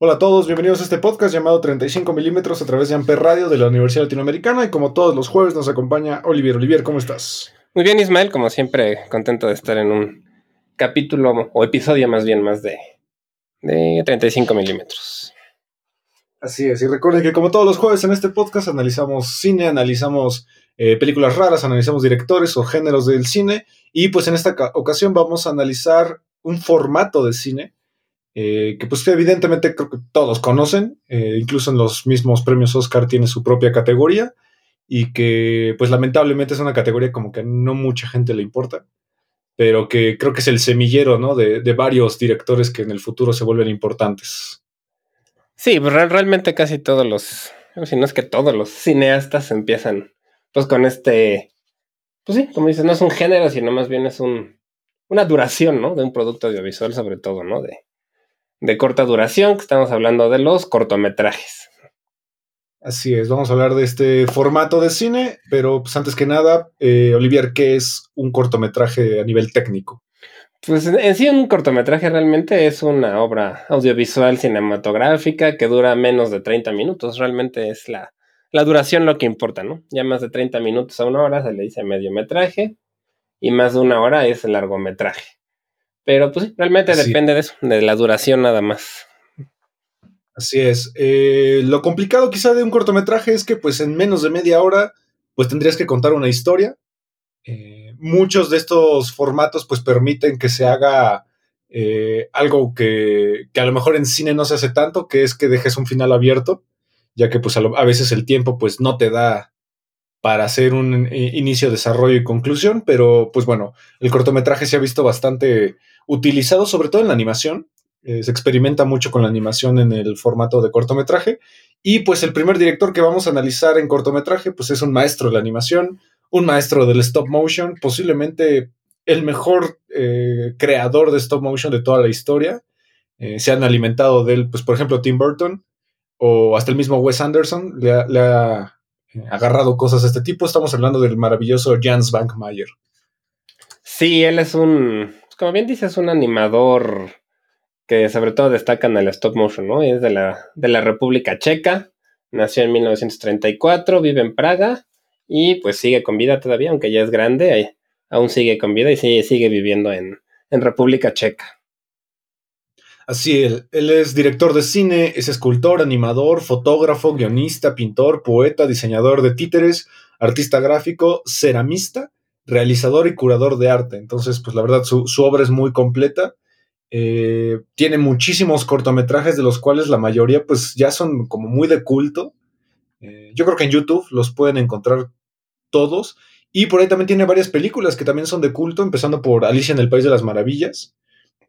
Hola a todos, bienvenidos a este podcast llamado 35 milímetros a través de Amper Radio de la Universidad Latinoamericana y como todos los jueves nos acompaña Olivier. Olivier, ¿cómo estás? Muy bien Ismael, como siempre contento de estar en un capítulo o episodio más bien más de, de 35 milímetros. Así es, y recuerden que como todos los jueves en este podcast analizamos cine, analizamos eh, películas raras, analizamos directores o géneros del cine y pues en esta ocasión vamos a analizar un formato de cine eh, que pues evidentemente creo que todos conocen, eh, incluso en los mismos premios Oscar tiene su propia categoría y que pues lamentablemente es una categoría como que no mucha gente le importa, pero que creo que es el semillero ¿no? de, varios directores que en el futuro se vuelven importantes. Sí, pues realmente casi todos los, si no es que todos los cineastas empiezan pues con este, pues sí, como dices, no es un género, sino más bien es un, una duración, ¿no? De un producto audiovisual sobre todo, ¿no? De, de corta duración, que estamos hablando de los cortometrajes. Así es, vamos a hablar de este formato de cine, pero pues antes que nada, eh, Olivier, ¿qué es un cortometraje a nivel técnico? Pues en sí un cortometraje realmente es una obra audiovisual cinematográfica que dura menos de 30 minutos, realmente es la, la duración lo que importa, ¿no? Ya más de 30 minutos a una hora se le dice mediometraje y más de una hora es largometraje. Pero pues realmente depende de eso, de la duración nada más. Así es. Eh, lo complicado quizá de un cortometraje es que pues en menos de media hora pues tendrías que contar una historia. Eh, muchos de estos formatos pues permiten que se haga eh, algo que, que, a lo mejor en cine no se hace tanto, que es que dejes un final abierto, ya que pues a, a veces el tiempo pues no te da para hacer un inicio, desarrollo y conclusión, pero pues bueno, el cortometraje se ha visto bastante utilizado sobre todo en la animación. Eh, se experimenta mucho con la animación en el formato de cortometraje. Y pues el primer director que vamos a analizar en cortometraje, pues es un maestro de la animación, un maestro del stop motion, posiblemente el mejor eh, creador de stop motion de toda la historia. Eh, se han alimentado de él, pues por ejemplo Tim Burton o hasta el mismo Wes Anderson le ha, agarrado cosas de este tipo. Estamos hablando del maravilloso Jans Bankmayer. Sí, él es un como bien dices, un animador que sobre todo destaca en el stop motion, ¿no? Es de la, de la República Checa, nació en 1934, vive en Praga y pues sigue con vida todavía, aunque ya es grande, aún sigue con vida y sigue, sigue viviendo en, en República Checa. Así es, él es director de cine, es escultor, animador, fotógrafo, guionista, pintor, poeta, diseñador de títeres, artista gráfico, ceramista realizador y curador de arte. Entonces, pues la verdad, su, obra es muy completa. Eh, tiene muchísimos cortometrajes, de los cuales la mayoría, pues ya son como muy de culto. Eh, yo creo que en YouTube los pueden encontrar todos. Y por ahí también tiene varias películas que también son de culto, empezando por Alicia en el País de las Maravillas,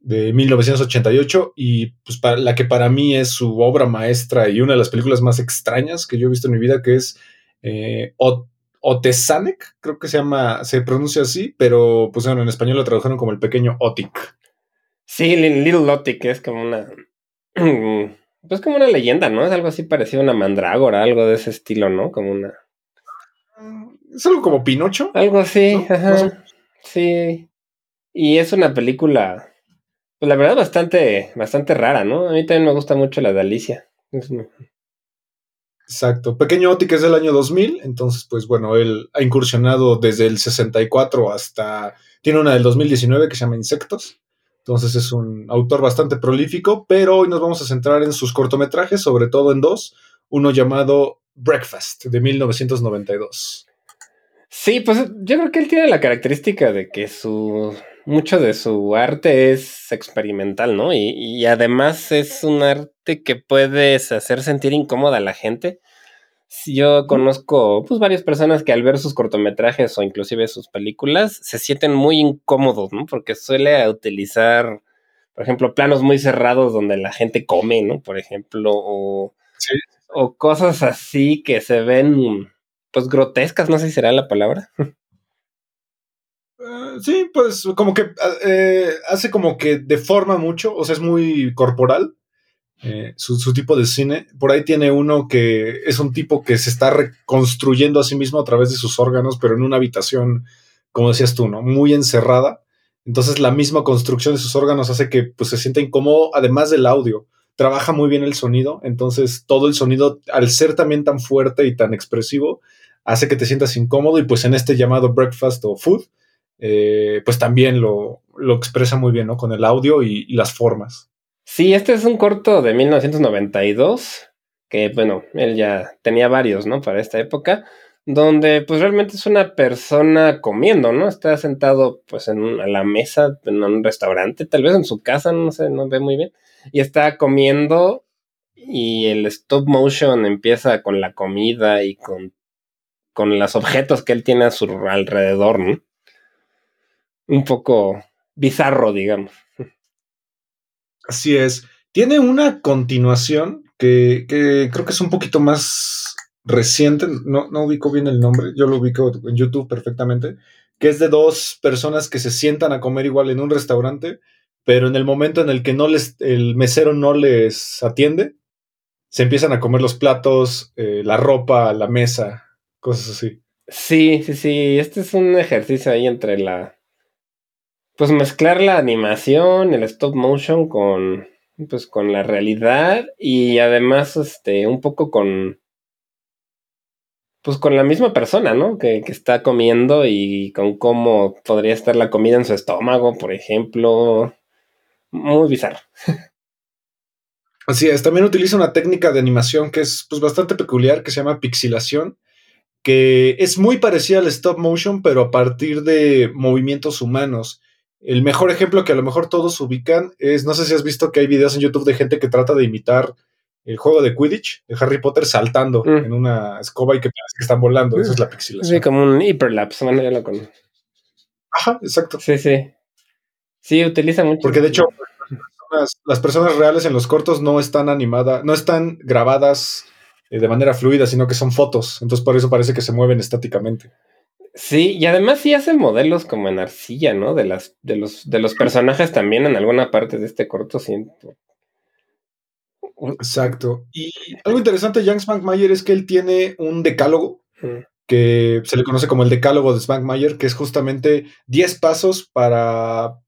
de 1988, y pues la que para mí es su obra maestra y una de las películas más extrañas que yo he visto en mi vida, que es eh, Otesanek, creo que se llama, se pronuncia así, pero pues bueno, en español lo tradujeron como el pequeño Otik. Sí, Little Otik es como una. Pues como una leyenda, ¿no? Es algo así parecido a una mandrágora, algo de ese estilo, ¿no? Como una. Es algo como Pinocho. Algo así, ajá. Sí. Y es una película, pues la verdad, bastante, bastante rara, ¿no? A mí también me gusta mucho la de Alicia. Es Exacto. Pequeño Oti, que es del año 2000, entonces, pues bueno, él ha incursionado desde el 64 hasta. Tiene una del 2019 que se llama Insectos. Entonces es un autor bastante prolífico, pero hoy nos vamos a centrar en sus cortometrajes, sobre todo en dos. Uno llamado Breakfast, de 1992. Sí, pues yo creo que él tiene la característica de que su. Mucho de su arte es experimental, ¿no? Y, y además es un arte que puedes hacer sentir incómoda a la gente yo conozco pues varias personas que al ver sus cortometrajes o inclusive sus películas se sienten muy incómodos, ¿no? Porque suele utilizar, por ejemplo, planos muy cerrados donde la gente come, ¿no? Por ejemplo, o, o cosas así que se ven, pues, grotescas, no sé si será la palabra. Eh, sí, pues como que eh, hace como que deforma mucho, o sea, es muy corporal eh, su, tipo de cine. Por ahí tiene uno que es un tipo que se está reconstruyendo a sí mismo a través de sus órganos, pero en una habitación, como decías tú, ¿no? Muy encerrada. Entonces la misma construcción de sus órganos hace que pues, se sienta incómodo, además del audio. Trabaja muy bien el sonido, entonces todo el sonido, al ser también tan fuerte y tan expresivo, hace que te sientas incómodo y pues en este llamado breakfast o food, eh, pues también lo, lo, expresa muy bien, ¿no? Con el audio y las formas. Sí, este es un corto de 1992, que bueno, él ya tenía varios, ¿no? Para esta época, donde pues realmente es una persona comiendo, ¿no? Está sentado pues en a la mesa en un restaurante, tal vez en su casa, no sé, no ve muy bien, y está comiendo y el stop motion empieza con la comida y con, con los objetos que él tiene a su alrededor, ¿no? Un poco bizarro, digamos. Así es. Tiene una continuación que, creo que es un poquito más reciente, no, no ubico bien el nombre, yo lo ubico en YouTube perfectamente, que es de dos personas que se sientan a comer igual en un restaurante, pero en el momento en el que no les, el mesero no les atiende, se empiezan a comer los platos, eh, la ropa, la mesa, cosas así. Sí, sí, sí, este es un ejercicio ahí entre la, pues mezclar la animación, el stop motion con, pues con la realidad y además, este, un poco con, pues con la misma persona, ¿no? Que, que, está comiendo y con cómo podría estar la comida en su estómago, por ejemplo. Muy bizarro. Así es, también utiliza una técnica de animación que es pues, bastante peculiar, que se llama pixilación, que es muy parecida al stop motion, pero a partir de movimientos humanos. El mejor ejemplo que a lo mejor todos ubican es, no sé si has visto que hay videos en YouTube de gente que trata de imitar el juego de Quidditch de Harry Potter saltando mm. en una escoba y que parece que están volando. Esa es la pixilación. Sí, como un hiperlapse, ya lo conozco. Ajá, exacto. Sí, sí. Sí, utiliza mucho. Porque de hecho, las personas, reales en los cortos no están animadas, no están grabadas eh, de manera fluida, sino que son fotos. Entonces, por eso parece que se mueven estáticamente. Sí, y además sí hace modelos como en arcilla, ¿no? De las, de los, de los personajes también en alguna parte de este corto siento. Exacto. Y algo interesante de Jan Spankmayer es que él tiene un decálogo que se le conoce como el decálogo de Spankmayer, que es justamente 10 pasos para,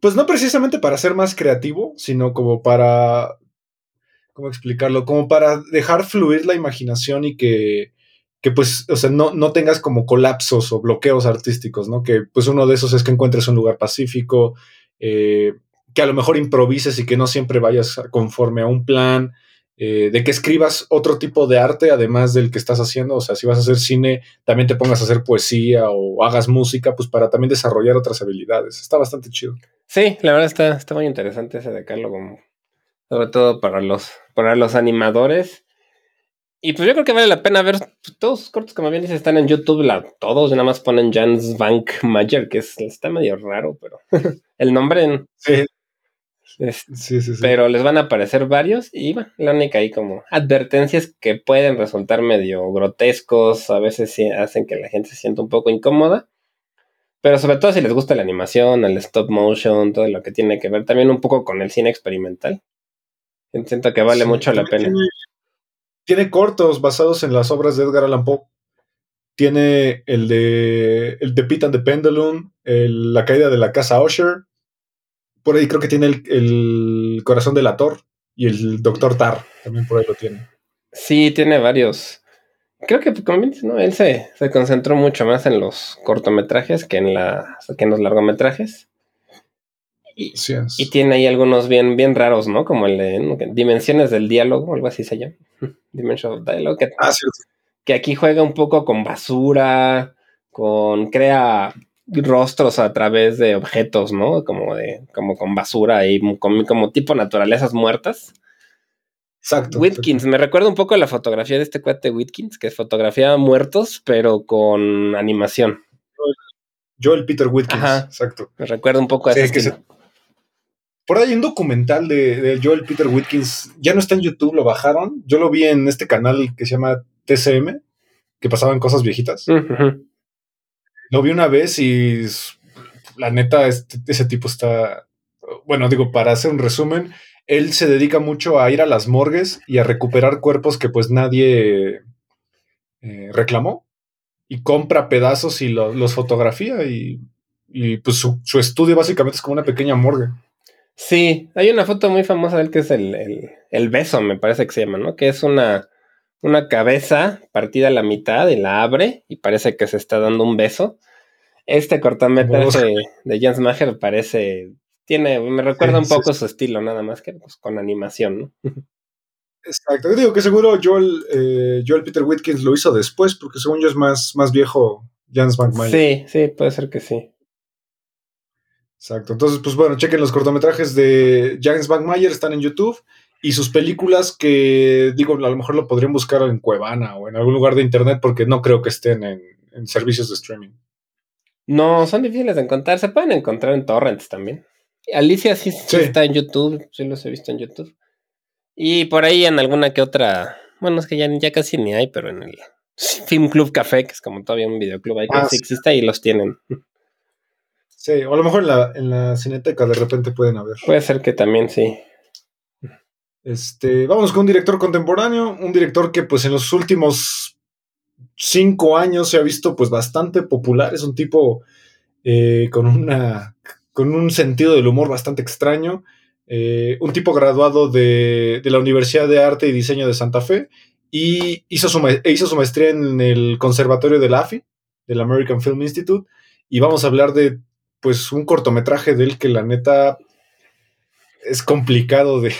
pues no precisamente para ser más creativo, sino como para, ¿cómo explicarlo? Como para dejar fluir la imaginación y que que pues, o sea, no, no tengas como colapsos o bloqueos artísticos, ¿no? Que pues uno de esos es que encuentres un lugar pacífico, eh, que a lo mejor improvises y que no siempre vayas conforme a un plan, eh, de que escribas otro tipo de arte además del que estás haciendo, o sea, si vas a hacer cine, también te pongas a hacer poesía o hagas música, pues para también desarrollar otras habilidades. Está bastante chido. Sí, la verdad está, está muy interesante ese decálogo, sobre todo para los, para los animadores y pues yo creo que vale la pena ver pues, todos los cortos, como bien dices, están en YouTube. La, todos nada más ponen Jans Bank Mayer, que es, está medio raro, pero el nombre. En, sí. sí, sí, Pero les van a aparecer varios y bueno, la única ahí como advertencias que pueden resultar medio grotescos, a veces sí hacen que la gente se sienta un poco incómoda. Pero sobre todo si les gusta la animación, el stop motion, todo lo que tiene que ver también un poco con el cine experimental. Siento que vale mucho la pena. Tiene cortos basados en las obras de Edgar Allan Poe. Tiene el de, el de Pete and the Pendulum, La caída de la casa Usher. Por ahí creo que tiene el, corazón del ator y el Doctor Tar. También por ahí lo tiene. Sí, tiene varios. Creo que, ¿no? él se, se, concentró mucho más en los cortometrajes que en, que en los largometrajes. Y, y, tiene ahí algunos bien, bien raros, ¿no? Como el de Dimensiones del Diálogo, algo así se llama. Dimension of Dialogue. Que, ah, que aquí juega un poco con basura, con. crea rostros a través de objetos, ¿no? Como de, como con basura y como, como tipo naturalezas muertas. Exacto. Whitkins, me recuerda un poco a la fotografía de este cuate Whitkins, que fotografía muertos, pero con animación. Joel Peter Whitkins, exacto. Me recuerda un poco a ese por ahí hay un documental de, Joel Peter Whitkins, ya no está en YouTube, lo bajaron. Yo lo vi en este canal que se llama TCM, que pasaban cosas viejitas. Lo vi una vez y la neta, este, ese tipo está, bueno, digo, para hacer un resumen, él se dedica mucho a ir a las morgues y a recuperar cuerpos que pues nadie eh, reclamó y compra pedazos y los fotografía y, pues su, estudio básicamente es como una pequeña morgue. Sí, hay una foto muy famosa de él que es el, beso, me parece que se llama, ¿no? Que es una, una cabeza partida a la mitad y la abre y parece que se está dando un beso. Este cortometraje de Jens Maher parece tiene, me recuerda un poco su estilo, nada más que pues, con animación, ¿no? Exacto. Yo digo que seguro Joel, eh, Joel Peter Whitkins lo hizo después, porque según yo es más, más viejo Jans McMahon. Sí, sí, puede ser que sí. Exacto. Entonces, pues bueno, chequen los cortometrajes de James McMayer, están en YouTube. Y sus películas que, digo, a lo mejor lo podrían buscar en Cuevana o en algún lugar de internet porque no creo que estén en, en servicios de streaming. No, son difíciles de encontrar. Se pueden encontrar en torrents también. Alicia sí, está en YouTube, sí los he visto en YouTube. Y por ahí en alguna que otra, bueno, es que ya, ya casi ni hay, pero en el Film Club Café, que es como todavía un videoclub ahí que ah, sí existe y los tienen. Sí, o a lo mejor en la, en la cineteca de repente pueden haber. Puede ser que también sí. Este, vamos con un director contemporáneo, un director que pues en los últimos cinco años se ha visto pues bastante popular, es un tipo eh, con una con un sentido del humor bastante extraño, eh, un tipo graduado de, la Universidad de Arte y Diseño de Santa Fe y hizo su, hizo su maestría en el Conservatorio de la AFI, del American Film Institute, y vamos a hablar de pues un cortometraje de él que la neta es complicado de,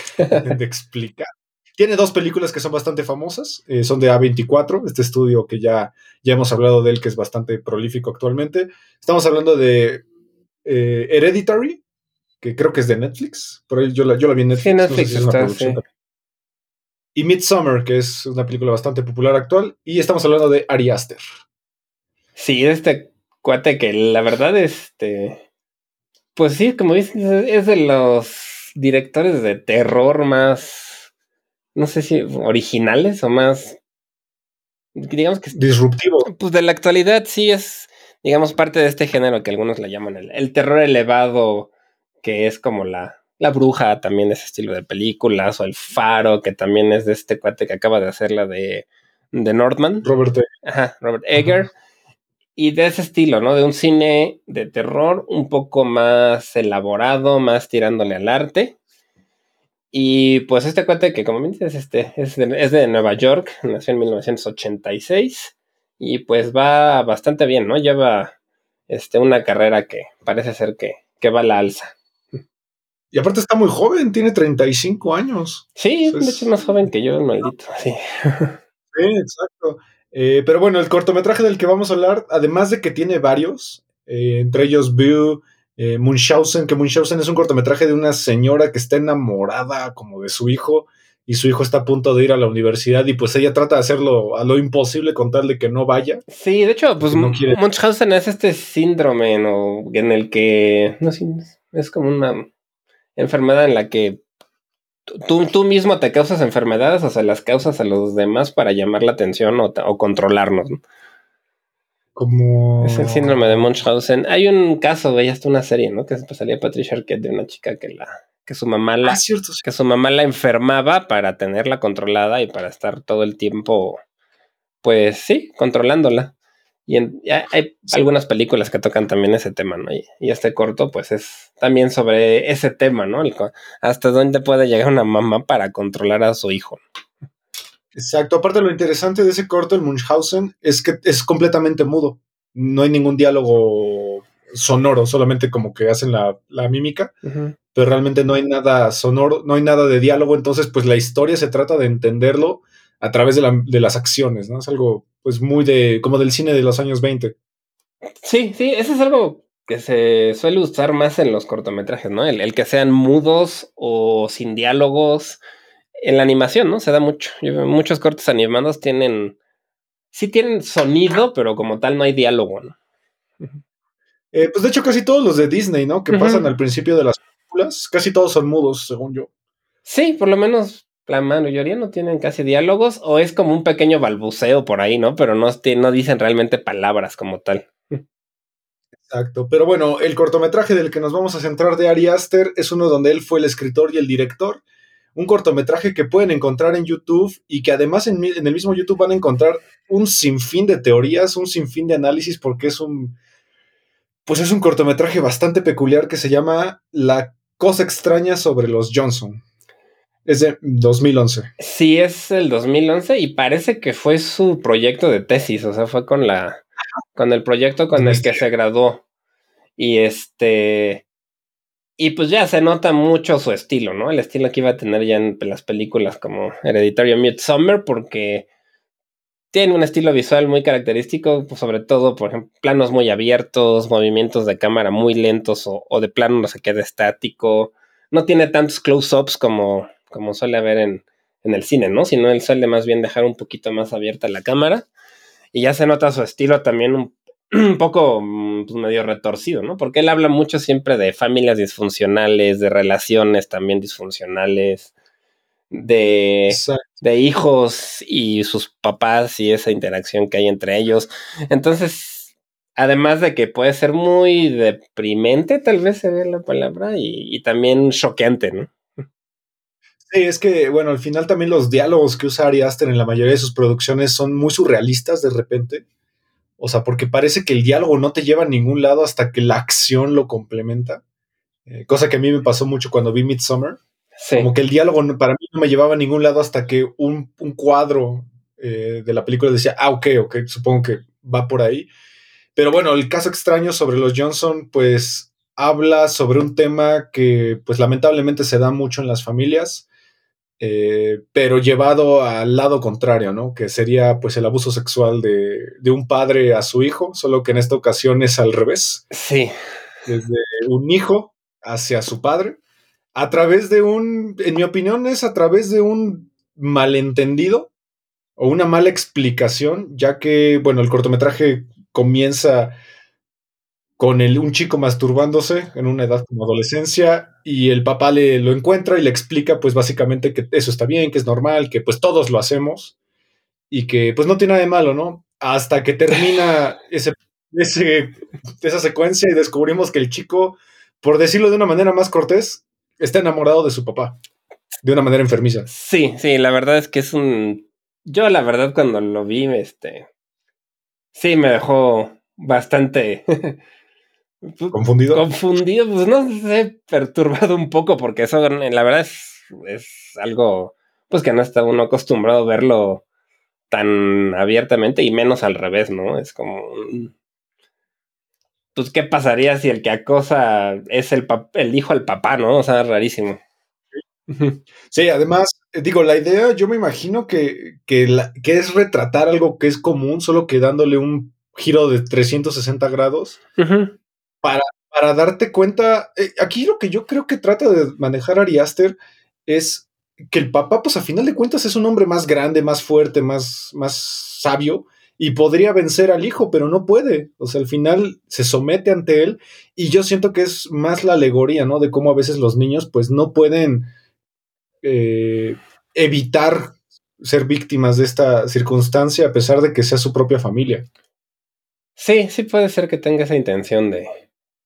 explicar. Tiene dos películas que son bastante famosas, eh, son de A24, este estudio que ya, ya hemos hablado de él, que es bastante prolífico actualmente. Estamos hablando de eh, Hereditary, que creo que es de Netflix. Por ahí yo la, yo la vi en Netflix. Y Midsummer, que es una película bastante popular actual. Y estamos hablando de Ari Aster. Sí, este cuate que la verdad, este. Pues sí, como dices, es de los directores de terror más. No sé si originales o más. Digamos que. Disruptivo. Pues de la actualidad sí es digamos, parte de este género que algunos le llaman el, terror elevado, que es como la, la bruja, también de ese estilo de películas, o el faro, que también es de este cuate que acaba de hacer la de, de Northman. Robert Egger. Ajá, Robert Egger. Y de ese estilo, ¿no? De un cine de terror un poco más elaborado, más tirándole al arte. Y pues este cuate que como me dices, este, es, de, es de Nueva York, nació en 1986 y pues va bastante bien, ¿no? Lleva este, una carrera que parece ser que, que va a la alza. Y aparte está muy joven, tiene 35 años. Sí, de hecho es más joven que yo, maldito. Sí, sí exacto. Eh, pero bueno, el cortometraje del que vamos a hablar, además de que tiene varios, eh, entre ellos View, eh, Munchausen, que Munchausen es un cortometraje de una señora que está enamorada como de su hijo y su hijo está a punto de ir a la universidad y pues ella trata de hacerlo a lo imposible con tal de que no vaya. Sí, de hecho, pues Munchausen es este síndrome en el que, no sé, es como una enfermedad en la que tú, tú mismo te causas enfermedades o se las causas a los demás para llamar la atención o, controlarnos. Como... Es el síndrome de Munchausen. Hay un caso, veía hasta una serie, ¿no? Que salía Patricia Arquette de una chica que la que su mamá la, ah, que su mamá la enfermaba para tenerla controlada y para estar todo el tiempo, pues sí, controlándola. Y hay algunas películas que tocan también ese tema, ¿no? Y, este corto, pues es también sobre ese tema, ¿no? hasta dónde puede llegar una mamá para controlar a su hijo. Exacto. Aparte, lo interesante de ese corto, el Munchausen, es que es completamente mudo. No hay ningún diálogo sonoro, solamente como que hacen la, mímica pero realmente no hay nada sonoro, no hay nada de diálogo, entonces pues la historia se trata de entenderlo a través de, las acciones, ¿no? Es algo pues muy de, como del cine de los años 20. Sí, sí, eso es algo que se suele usar más en los cortometrajes, ¿no? El, que sean mudos o sin diálogos. En la animación, ¿no? Se da mucho. muchos cortes animados tienen, sí tienen sonido, pero como tal no hay diálogo, ¿no? Eh, pues de hecho casi todos los de Disney, ¿no? Que pasan al principio de las películas. Casi todos son mudos, según yo. Sí, por lo menos la mayoría no tienen casi diálogos o es como un pequeño balbuceo por ahí, ¿no? Pero no, dicen realmente palabras como tal. Exacto, pero bueno, el cortometraje del que nos vamos a centrar de Ari Aster es uno donde él fue el escritor y el director. Un cortometraje que pueden encontrar en YouTube y que además en, en el mismo YouTube van a encontrar un sinfín de teorías, un sinfín de análisis, porque es un, pues es un cortometraje bastante peculiar que se llama La cosa extraña sobre los Johnson. Es de 2011. Sí, es el 2011 y parece que fue su proyecto de tesis, o sea, fue con la con el proyecto con el que se graduó. Y este y pues ya se nota mucho su estilo, ¿no? El estilo que iba a tener ya en las películas como Hereditario Midsummer porque tiene un estilo visual muy característico, pues sobre todo, por ejemplo, planos muy abiertos, movimientos de cámara muy lentos o, o de plano no se queda estático. No tiene tantos close-ups como como suele haber en, el cine, ¿no? Sino él suele más bien dejar un poquito más abierta la cámara y ya se nota su estilo también un, poco mm, pues, medio retorcido, ¿no? Porque él habla mucho siempre de familias disfuncionales, de relaciones también disfuncionales, de, de hijos y sus papás y esa interacción que hay entre ellos. Entonces, además de que puede ser muy deprimente, tal vez sería la palabra, y, y también choqueante, ¿no? Sí, es que, bueno, al final también los diálogos que usa Ari Aster en la mayoría de sus producciones son muy surrealistas de repente. O sea, porque parece que el diálogo no te lleva a ningún lado hasta que la acción lo complementa. Eh, cosa que a mí me pasó mucho cuando vi Midsummer. Como que el diálogo para mí no me llevaba a ningún lado hasta que un, cuadro eh, de la película decía, ah, ok, ok, supongo que va por ahí. Pero bueno, el caso extraño sobre los Johnson, pues habla sobre un tema que pues lamentablemente se da mucho en las familias eh, pero llevado al lado contrario, ¿no? Que sería pues el abuso sexual de, un padre a su hijo, solo que en esta ocasión es al revés. Sí. Desde un hijo hacia su padre, a través de un, en mi opinión, es a través de un malentendido o una mala explicación, ya que, bueno, el cortometraje comienza con el, un chico masturbándose en una edad como adolescencia y el papá le lo encuentra y le explica pues básicamente que eso está bien, que es normal, que pues todos lo hacemos y que pues no tiene nada de malo, ¿no? Hasta que termina ese, esa secuencia y descubrimos que el chico, por decirlo de una manera más cortés, está enamorado de su papá, de una manera enfermiza. Sí, sí, la verdad es que es un... Yo la verdad cuando lo vi, este... Sí, me dejó bastante ¿Confundido? Confundido, pues no sé, perturbado un poco, porque eso la verdad es, es algo, pues que no está uno acostumbrado a verlo tan abiertamente y menos al revés, ¿no? Es como... Pues, ¿qué pasaría si el que acosa es el, el hijo al papá, ¿no? O sea, rarísimo. Sí, además, eh, digo, la idea, yo me imagino que, que, que es retratar algo que es común, solo que dándole un giro de 360 grados para, para darte cuenta, eh, aquí lo que yo creo que trata de manejar Ari Aster es que el papá, pues a final de cuentas es un hombre más grande, más fuerte, más, más sabio y podría vencer al hijo, pero no puede. O sea, al final se somete ante él y yo siento que es más la alegoría, ¿no? De cómo a veces los niños pues no pueden eh, evitar ser víctimas de esta circunstancia a pesar de que sea su propia familia. Sí, sí puede ser que tenga esa intención de,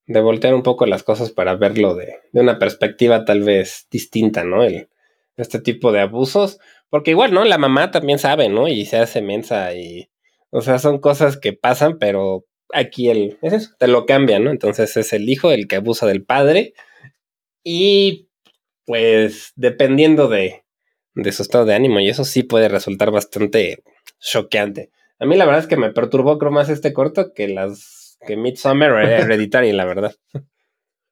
de voltear un poco las cosas para verlo de, de una perspectiva tal vez distinta, ¿no? El, este tipo de abusos, porque igual, ¿no? La mamá también sabe, ¿no? Y se hace mensa y, o sea, son cosas que pasan, pero aquí el, es eso, te lo cambia, ¿no? Entonces es el hijo el que abusa del padre y pues dependiendo de, de su estado de ánimo y eso sí puede resultar bastante choqueante. A mí la verdad es que me perturbó creo más este corto que las que Midsummer era Hereditary, la verdad.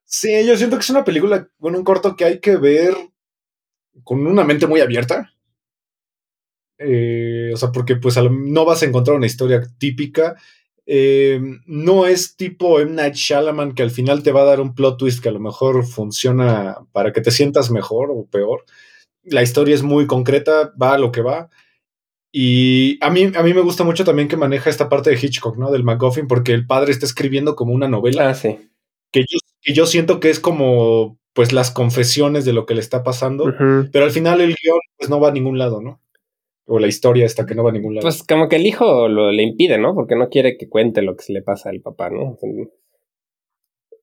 Sí, yo siento que es una película, bueno, un corto que hay que ver con una mente muy abierta. Eh, o sea, porque pues no vas a encontrar una historia típica. Eh, no es tipo M. Night Shyamalan que al final te va a dar un plot twist que a lo mejor funciona para que te sientas mejor o peor. La historia es muy concreta, va a lo que va. Y a mí, a mí me gusta mucho también que maneja esta parte de Hitchcock, ¿no? Del MacGuffin, porque el padre está escribiendo como una novela. Ah, sí. Que que yo siento que es como pues las confesiones de lo que le está pasando, pero al final el guion pues no va a ningún lado, ¿no? O la historia está que no va a ningún lado. Pues como que el hijo lo, le impide, ¿no? Porque no quiere que cuente lo que se le pasa al papá, ¿no?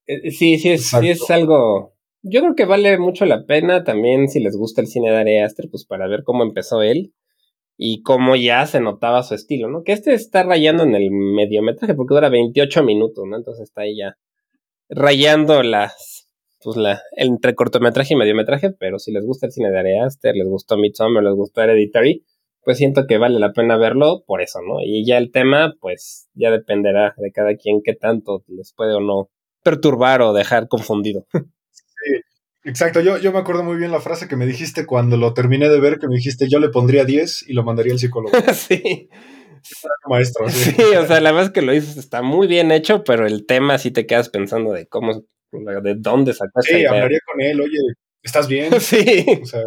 Eh, sí, sí es, sí es algo... Yo creo que vale mucho la pena también si les gusta el cine de Ari Aster, pues para ver cómo empezó él y cómo ya se notaba su estilo, ¿no? Que este está rayando en el mediometraje porque dura 28 minutos, ¿no? Entonces está ahí ya rayando las, pues la, entre cortometraje y mediometraje, pero si les gusta el cine de Ari Aster, les gustó Midsommar, les gustó Hereditary, pues siento que vale la pena verlo por eso, ¿no? Y ya el tema, pues ya dependerá de cada quien qué tanto les puede o no perturbar o dejar confundido. Sí, exacto. Yo, yo me acuerdo muy bien la frase que me dijiste cuando lo terminé de ver, que me dijiste yo le pondría 10 y lo mandaría al psicólogo. sí. Maestro. Sí. o sea, la verdad es que lo dices, está muy bien hecho, pero el tema sí te quedas pensando de cómo, de dónde sacaste. Sí, hablaría con él, oye, ¿estás bien? Sí. O sea,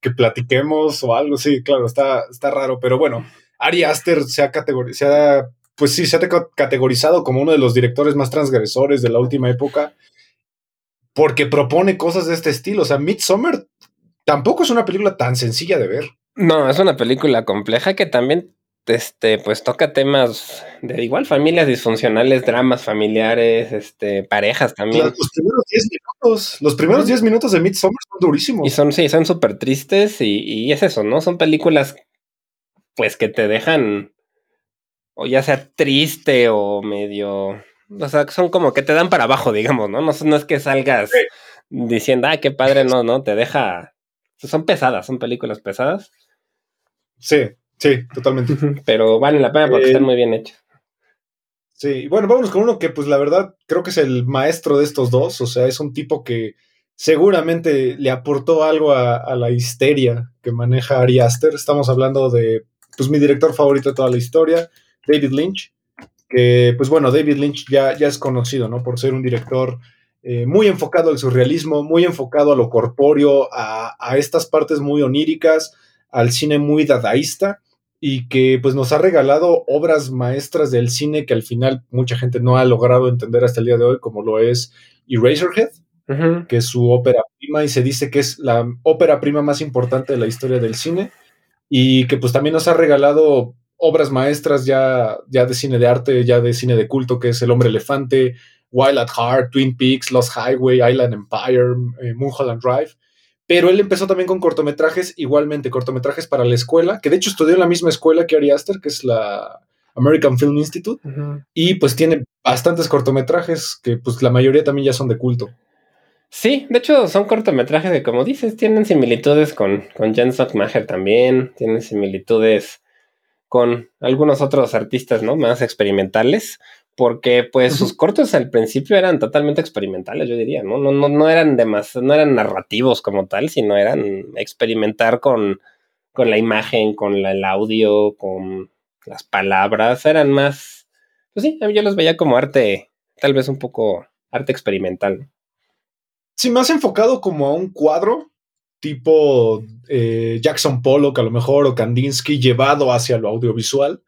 que platiquemos o algo, sí, claro, está, está raro, pero bueno, Ari Aster se ha categorizado, pues sí, se ha categorizado como uno de los directores más transgresores de la última época, porque propone cosas de este estilo, o sea, Midsommar tampoco es una película tan sencilla de ver. No, es una película compleja que también este, pues toca temas de igual familias disfuncionales, dramas familiares, este, parejas también. Los, primeros 10 minutos, los primeros 10 minutos de Midsommar son durísimos. Y son, sí, son súper tristes y, y, es eso, ¿no? Son películas, pues, que te dejan, o ya sea triste o medio, o sea, son como que te dan para abajo, digamos, ¿no? No, no es que salgas diciendo, ah, qué padre, no, no, te deja, son pesadas, son películas pesadas. Sí. Sí, totalmente. Pero vale la pena porque están eh, muy bien hechos. Sí, bueno, vámonos con uno que pues la verdad creo que es el maestro de estos dos, o sea, es un tipo que seguramente le aportó algo a, la histeria que maneja Ari Aster. Estamos hablando de pues mi director favorito de toda la historia, David Lynch, que pues bueno, David Lynch ya, ya es conocido, ¿no? Por ser un director eh, muy enfocado al surrealismo, muy enfocado a lo corpóreo, a, a estas partes muy oníricas, al cine muy dadaísta y que pues nos ha regalado obras maestras del cine que al final mucha gente no ha logrado entender hasta el día de hoy, como lo es Eraserhead, que es su ópera prima y se dice que es la ópera prima más importante de la historia del cine y que pues también nos ha regalado obras maestras ya, ya de cine de arte, ya de cine de culto, que es El hombre elefante, Wild at Heart, Twin Peaks, Lost Highway, Island Empire, eh, Mulholland Drive pero él empezó también con cortometrajes, igualmente cortometrajes para la escuela, que de hecho estudió en la misma escuela que Ari Aster, que es la American Film Institute, y pues tiene bastantes cortometrajes que pues la mayoría también ya son de culto. Sí, de hecho son cortometrajes que como dices tienen similitudes con, con Jens Stockmacher también, tienen similitudes con algunos otros artistas, ¿no? Más experimentales porque pues sus cortos al principio eran totalmente experimentales, yo diría, ¿no? No, no, no eran más, no eran narrativos como tal, sino eran experimentar con, con la imagen, con el audio, con las palabras, eran más, pues sí, yo los veía como arte, tal vez un poco arte experimental. Sí, más enfocado como a un cuadro, tipo eh, Jackson Pollock a lo mejor, o Kandinsky, llevado hacia lo audiovisual.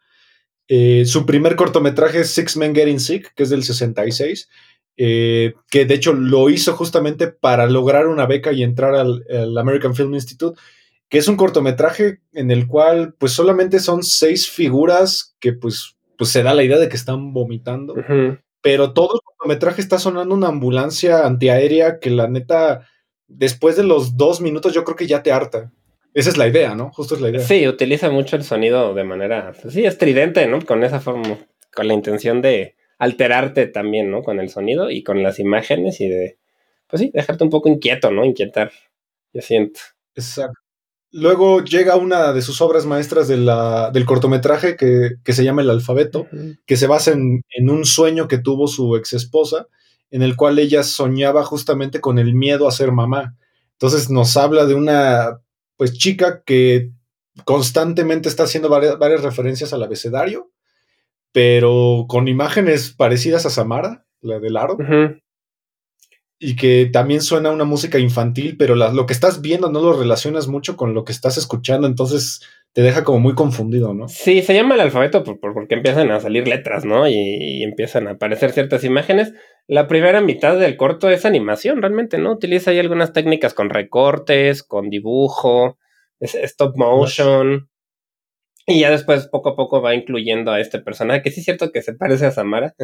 Eh, su primer cortometraje es Six Men Getting Sick, que es del 66, eh, que de hecho lo hizo justamente para lograr una beca y entrar al, American Film Institute, que es un cortometraje en el cual pues solamente son seis figuras que pues, pues se da la idea de que están vomitando, pero todo el cortometraje está sonando una ambulancia antiaérea que la neta, después de los dos minutos yo creo que ya te harta. Esa es la idea, ¿no? Justo es la idea. Sí, utiliza mucho el sonido de manera, pues sí, estridente, ¿no? Con esa forma, con la intención de alterarte también, ¿no? Con el sonido y con las imágenes y de, pues sí, dejarte un poco inquieto, ¿no? Inquietar, yo siento. Exacto. Luego llega una de sus obras maestras de la, del cortometraje que, que, se llama El Alfabeto, que se basa en, en, un sueño que tuvo su ex esposa, en el cual ella soñaba justamente con el miedo a ser mamá. Entonces nos habla de una pues chica que constantemente está haciendo varias, referencias al abecedario, pero con imágenes parecidas a Samara, la del aro. Y que también suena una música infantil, pero lo que estás viendo no lo relacionas mucho con lo que estás escuchando, entonces te deja como muy confundido, ¿no? Sí, se llama el alfabeto porque empiezan a salir letras, ¿no? Y, empiezan a aparecer ciertas imágenes. La primera mitad del corto es animación, realmente, ¿no? Utiliza ahí algunas técnicas con recortes, con dibujo, stop motion. Y ya después, poco a poco, va incluyendo a este personaje, que sí es cierto que se parece a Samara.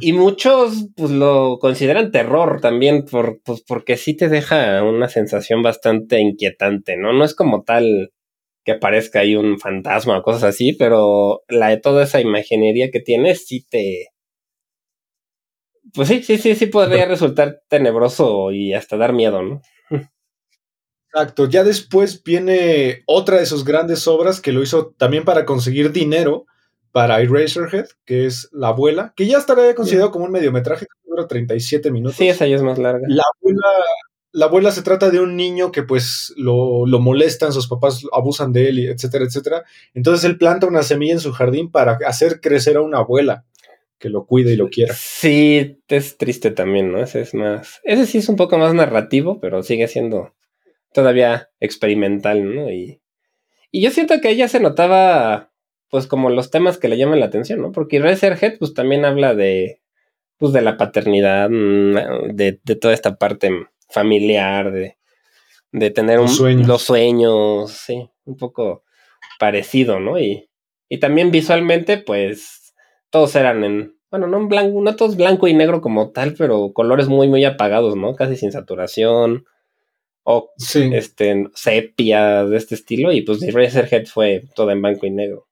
Y muchos pues, lo consideran terror también, por, pues, porque sí te deja una sensación bastante inquietante, ¿no? No es como tal que parezca ahí un fantasma o cosas así, pero la de toda esa imaginería que tiene sí te, pues sí, sí, sí, sí podría resultar tenebroso y hasta dar miedo, ¿no? Exacto. Ya después viene otra de sus grandes obras que lo hizo también para conseguir dinero para Eraserhead, que es La abuela, que ya estaría considerado como un mediometraje que dura 37 minutos. Sí, esa ya es más larga. La abuela, la abuela se trata de un niño que pues lo, lo molestan, sus papás abusan de él, etcétera, etcétera. Entonces él planta una semilla en su jardín para hacer crecer a una abuela que lo cuide y lo quiera. Sí, es triste también, ¿no? Ese es más. Ese sí es un poco más narrativo, pero sigue siendo todavía experimental, ¿no? Y, y yo siento que ella se notaba, pues, como los temas que le llaman la atención, ¿no? Porque Razorhead, pues, también habla de, pues, de la paternidad, mm, de, de toda esta parte familiar, de, de tener los, sueños. los sueños, sí, un poco parecido, ¿no? Y, y también visualmente, pues, todos eran en, bueno, no en blanco, no todos blanco y negro como tal, pero colores muy, muy apagados, ¿no? Casi sin saturación. O este, sepia de este estilo. Y pues Razorhead fue toda en blanco y negro.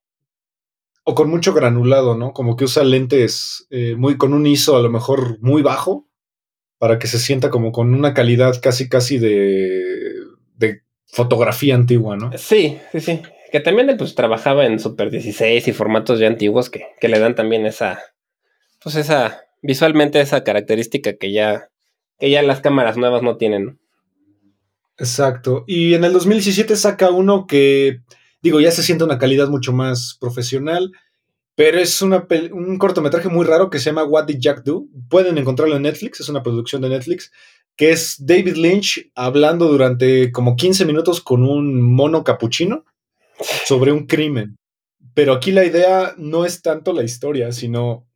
O con mucho granulado, ¿no? Como que usa lentes eh, muy con un ISO a lo mejor muy bajo. Para que se sienta como con una calidad casi, casi de, de fotografía antigua, ¿no? Sí, sí, sí. Que también pues trabajaba en Super 16 y formatos ya antiguos que, que, le dan también esa, pues esa, visualmente esa característica que ya, que ya las cámaras nuevas no tienen. Exacto. Y en el 2017 saca uno que, digo, ya se siente una calidad mucho más profesional, pero es una un cortometraje muy raro que se llama What Did Jack Do? Pueden encontrarlo en Netflix, es una producción de Netflix, que es David Lynch hablando durante como 15 minutos con un mono capuchino sobre un crimen. Pero aquí la idea no es tanto la historia, sino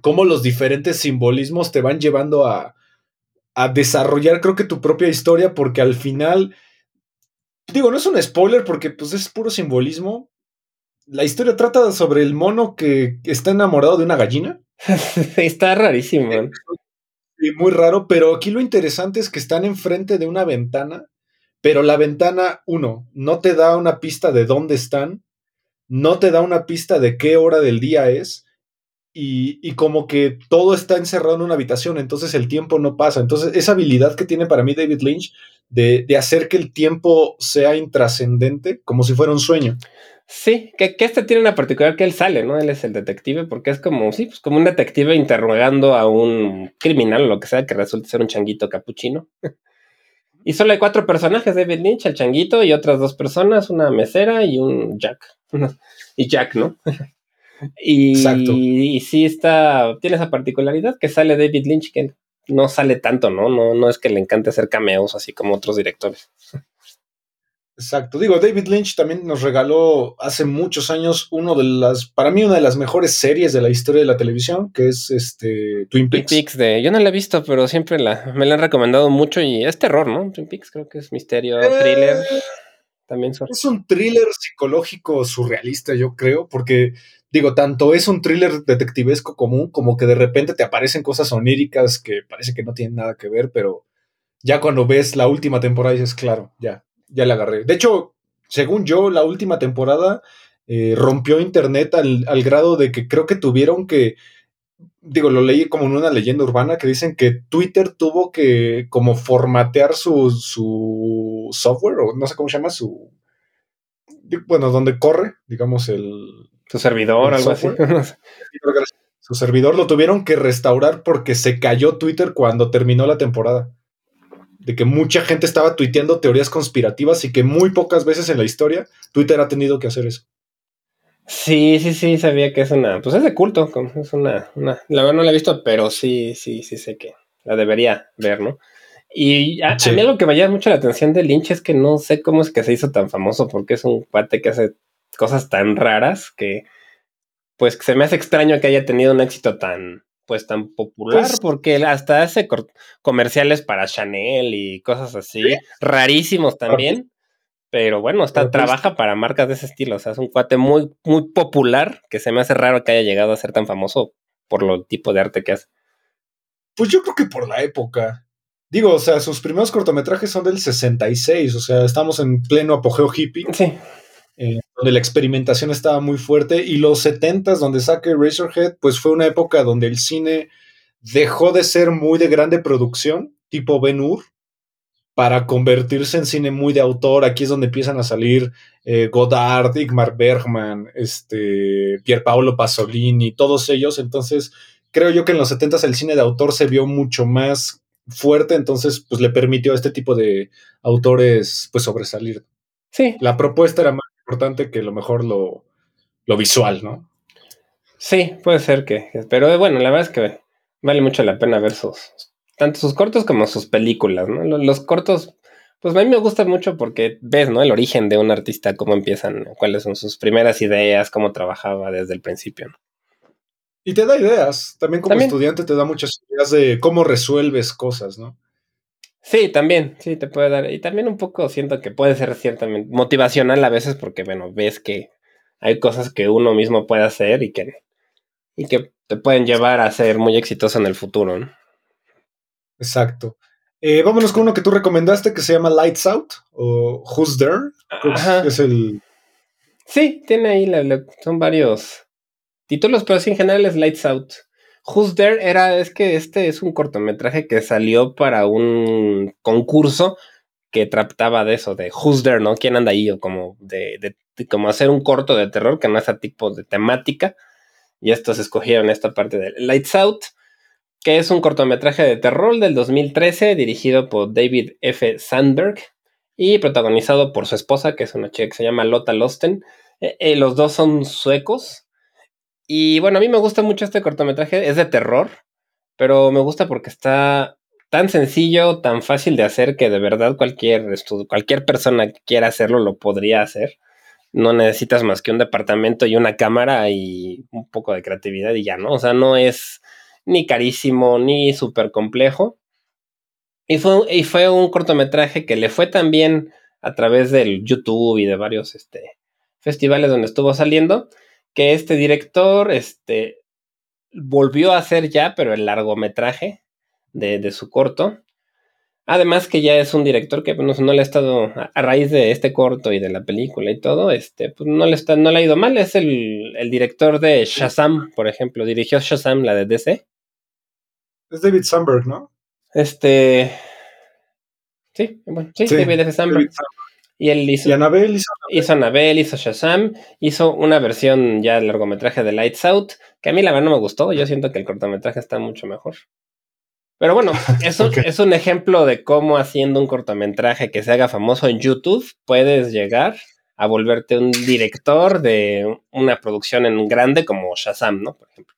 cómo los diferentes simbolismos te van llevando a, a desarrollar, creo que tu propia historia, porque al final, digo, no es un spoiler porque pues es puro simbolismo. La historia trata sobre el mono que está enamorado de una gallina. está rarísimo. Y muy raro, pero aquí lo interesante es que están enfrente de una ventana pero la ventana, uno, no te da una pista de dónde están, no te da una pista de qué hora del día es, y, como que todo está encerrado en una habitación, entonces el tiempo no pasa. Entonces, esa habilidad que tiene para mí David Lynch de, hacer que el tiempo sea intrascendente, como si fuera un sueño. Sí, que, que, este tiene una particular que él sale, ¿no? Él es el detective, porque es como, sí, pues como un detective interrogando a un criminal o lo que sea que resulte ser un changuito capuchino. Y solo hay cuatro personajes, David Lynch, el changuito y otras dos personas, una mesera y un Jack. y Jack, ¿no? y, Exacto. y sí está, tiene esa particularidad que sale David Lynch, que no sale tanto, ¿no? No, no es que le encante hacer cameos así como otros directores. Exacto. Digo, David Lynch también nos regaló hace muchos años uno de las, para mí, una de las mejores series de la historia de la televisión, que es este Twin Peaks. Twin Peaks de, yo no la he visto, pero siempre la, me la han recomendado mucho y es terror, ¿no? Twin Peaks creo que es misterio, eh, thriller. También Es un thriller psicológico surrealista, yo creo, porque digo, tanto es un thriller detectivesco común, como que de repente te aparecen cosas oníricas que parece que no tienen nada que ver, pero ya cuando ves la última temporada dices, claro, ya, ya le agarré. De hecho, según yo, la última temporada eh, rompió internet al, grado de que creo que tuvieron que, digo, lo leí como en una leyenda urbana que dicen que Twitter tuvo que como formatear su, su software, o no sé cómo se llama, su... Bueno, donde corre, digamos, el... Su servidor, algo así. Su servidor lo tuvieron que restaurar porque se cayó Twitter cuando terminó la temporada de que mucha gente estaba tuiteando teorías conspirativas y que muy pocas veces en la historia Twitter ha tenido que hacer eso. Sí, sí, sí, sabía que es una, pues es de culto, es una, una la verdad no la he visto, pero sí, sí, sí sé que la debería ver, ¿no? Y a, mí algo que me llama mucho la atención de Lynch es que no sé cómo es que se hizo tan famoso, porque es un cuate que hace cosas tan raras que, pues, se me hace extraño que haya tenido un éxito tan, pues tan popular Pues- porque hasta hace comerciales para Chanel y cosas así, rarísimos también. Pero bueno, está, trabaja para marcas de ese estilo. O sea, es un cuate muy, muy popular que se me hace raro que haya llegado a ser tan famoso por lo tipo de arte que hace. Pues yo creo que por la época. Digo, o sea, sus primeros cortometrajes son del 66, o sea, estamos en pleno apogeo hippie, Sí, donde la experimentación estaba muy fuerte, y los 70s, donde saque Razorhead, pues fue una época donde el cine dejó de ser muy de grande producción, tipo Ben Hur, para convertirse en cine muy de autor. Aquí es donde empiezan a salir eh, Godard, Igmar Bergman, este, Pierpaolo Pasolini, todos ellos. Entonces, creo yo que en los 70s el cine de autor se vio mucho más fuerte, entonces pues le permitió a este tipo de autores pues sobresalir. sí, La propuesta era más importante que lo mejor lo, lo visual, ¿no? sí, puede ser que. Pero eh, bueno, la verdad es que vale mucho la pena ver sus. Tanto sus cortos como sus películas, ¿no? Los, los cortos, pues a mí me gustan mucho porque ves, ¿no? El origen de un artista, cómo empiezan, cuáles son sus primeras ideas, cómo trabajaba desde el principio. ¿no? Y te da ideas, también como También. estudiante te da muchas ideas de cómo resuelves cosas, ¿no? Sí, también, sí, te puede dar. Y también un poco siento que puede ser ciertamente motivacional a veces porque, bueno, ves que hay cosas que uno mismo puede hacer y que, y que te pueden llevar a ser muy exitoso en el futuro, ¿no? Exacto. Eh, vámonos con uno que tú recomendaste que se llama Lights Out o Who's There. Ajá. Es el. Sí, tiene ahí, la- la- son varios títulos, pero sí en general es Lights Out. Who's There era, es que este es un cortometraje que salió para un concurso que trataba de eso, de Who's There, ¿no? ¿Quién anda ahí? O como de, de- como hacer un corto de terror que no es a tipo de temática. Y estos escogieron esta parte de Lights Out, que es un cortometraje de terror del 2013 dirigido por David F. Sandberg y protagonizado por su esposa, que es una chica que se llama Lotta Losten. Eh, eh, los dos son suecos. Y bueno, a mí me gusta mucho este cortometraje. Es de terror, pero me gusta porque está tan sencillo, tan fácil de hacer que de verdad cualquier, estu- cualquier persona que quiera hacerlo lo podría hacer. No necesitas más que un departamento y una cámara y un poco de creatividad y ya, ¿no? O sea, no es ni carísimo ni súper complejo. Y fue, y fue un cortometraje que le fue también a través del YouTube y de varios este, festivales donde estuvo saliendo, que este director este, volvió a hacer ya, pero el largometraje de, de su corto. Además que ya es un director que pues, no le ha estado, a, a raíz de este corto y de la película y todo, este, pues no le, está, no le ha ido mal. Es el, el director de Shazam, por ejemplo. Dirigió Shazam, la de DC. Es David Sandberg, ¿no? Este... Sí, bueno, sí, Sí, David F. Sandberg. David Sandberg. Y él hizo... Y Annabelle hizo. Hizo Annabelle, hizo Shazam, hizo una versión ya del largometraje de Lights Out, que a mí la verdad no me gustó, yo siento que el cortometraje está mucho mejor. Pero bueno, es un, Ok. es un ejemplo de cómo haciendo un cortometraje que se haga famoso en YouTube puedes llegar a volverte un director de una producción en grande como Shazam, ¿no? Por ejemplo.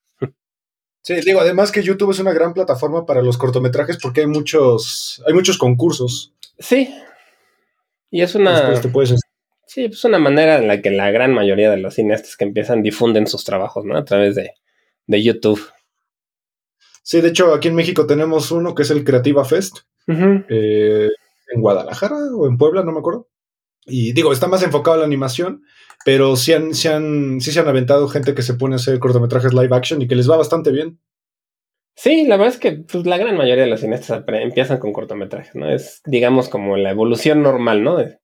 Sí, digo, además que YouTube es una gran plataforma para los cortometrajes porque hay muchos, hay muchos concursos. Sí. Y es una... Después te puedes Sí, pues una manera en la que la gran mayoría de los cineastas que empiezan difunden sus trabajos, ¿no? A través de, de YouTube. Sí, de hecho, aquí en México tenemos uno que es el Creativa Fest, eh, en Guadalajara o en Puebla, no me acuerdo. Y digo, está más enfocado a la animación, pero sí, han, sí, han, sí se han aventado gente que se pone a hacer cortometrajes live action y que les va bastante bien. Sí, la verdad es que pues, la gran mayoría de los cineastas empiezan con cortometrajes, ¿no? Es, digamos, como la evolución normal, ¿no? De,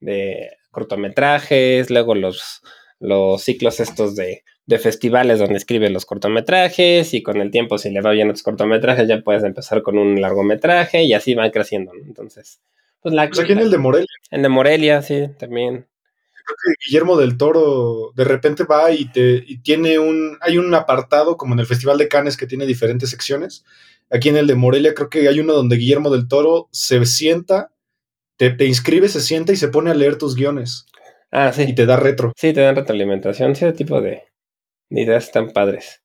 de cortometrajes, luego los, los ciclos estos de, de festivales donde escriben los cortometrajes y con el tiempo, si le va bien a tus cortometrajes, ya puedes empezar con un largometraje y así van creciendo, ¿no? Entonces, pues la... Pues aquí en el de Morelia, en de Morelia, sí, también. Creo que Guillermo del Toro de repente va y te y tiene un hay un apartado como en el Festival de Cannes que tiene diferentes secciones. Aquí en el de Morelia creo que hay uno donde Guillermo del Toro se sienta, te, te inscribe, se sienta y se pone a leer tus guiones Ah, y sí. te da retro. Sí, te dan retroalimentación, ese tipo de, de ideas están padres.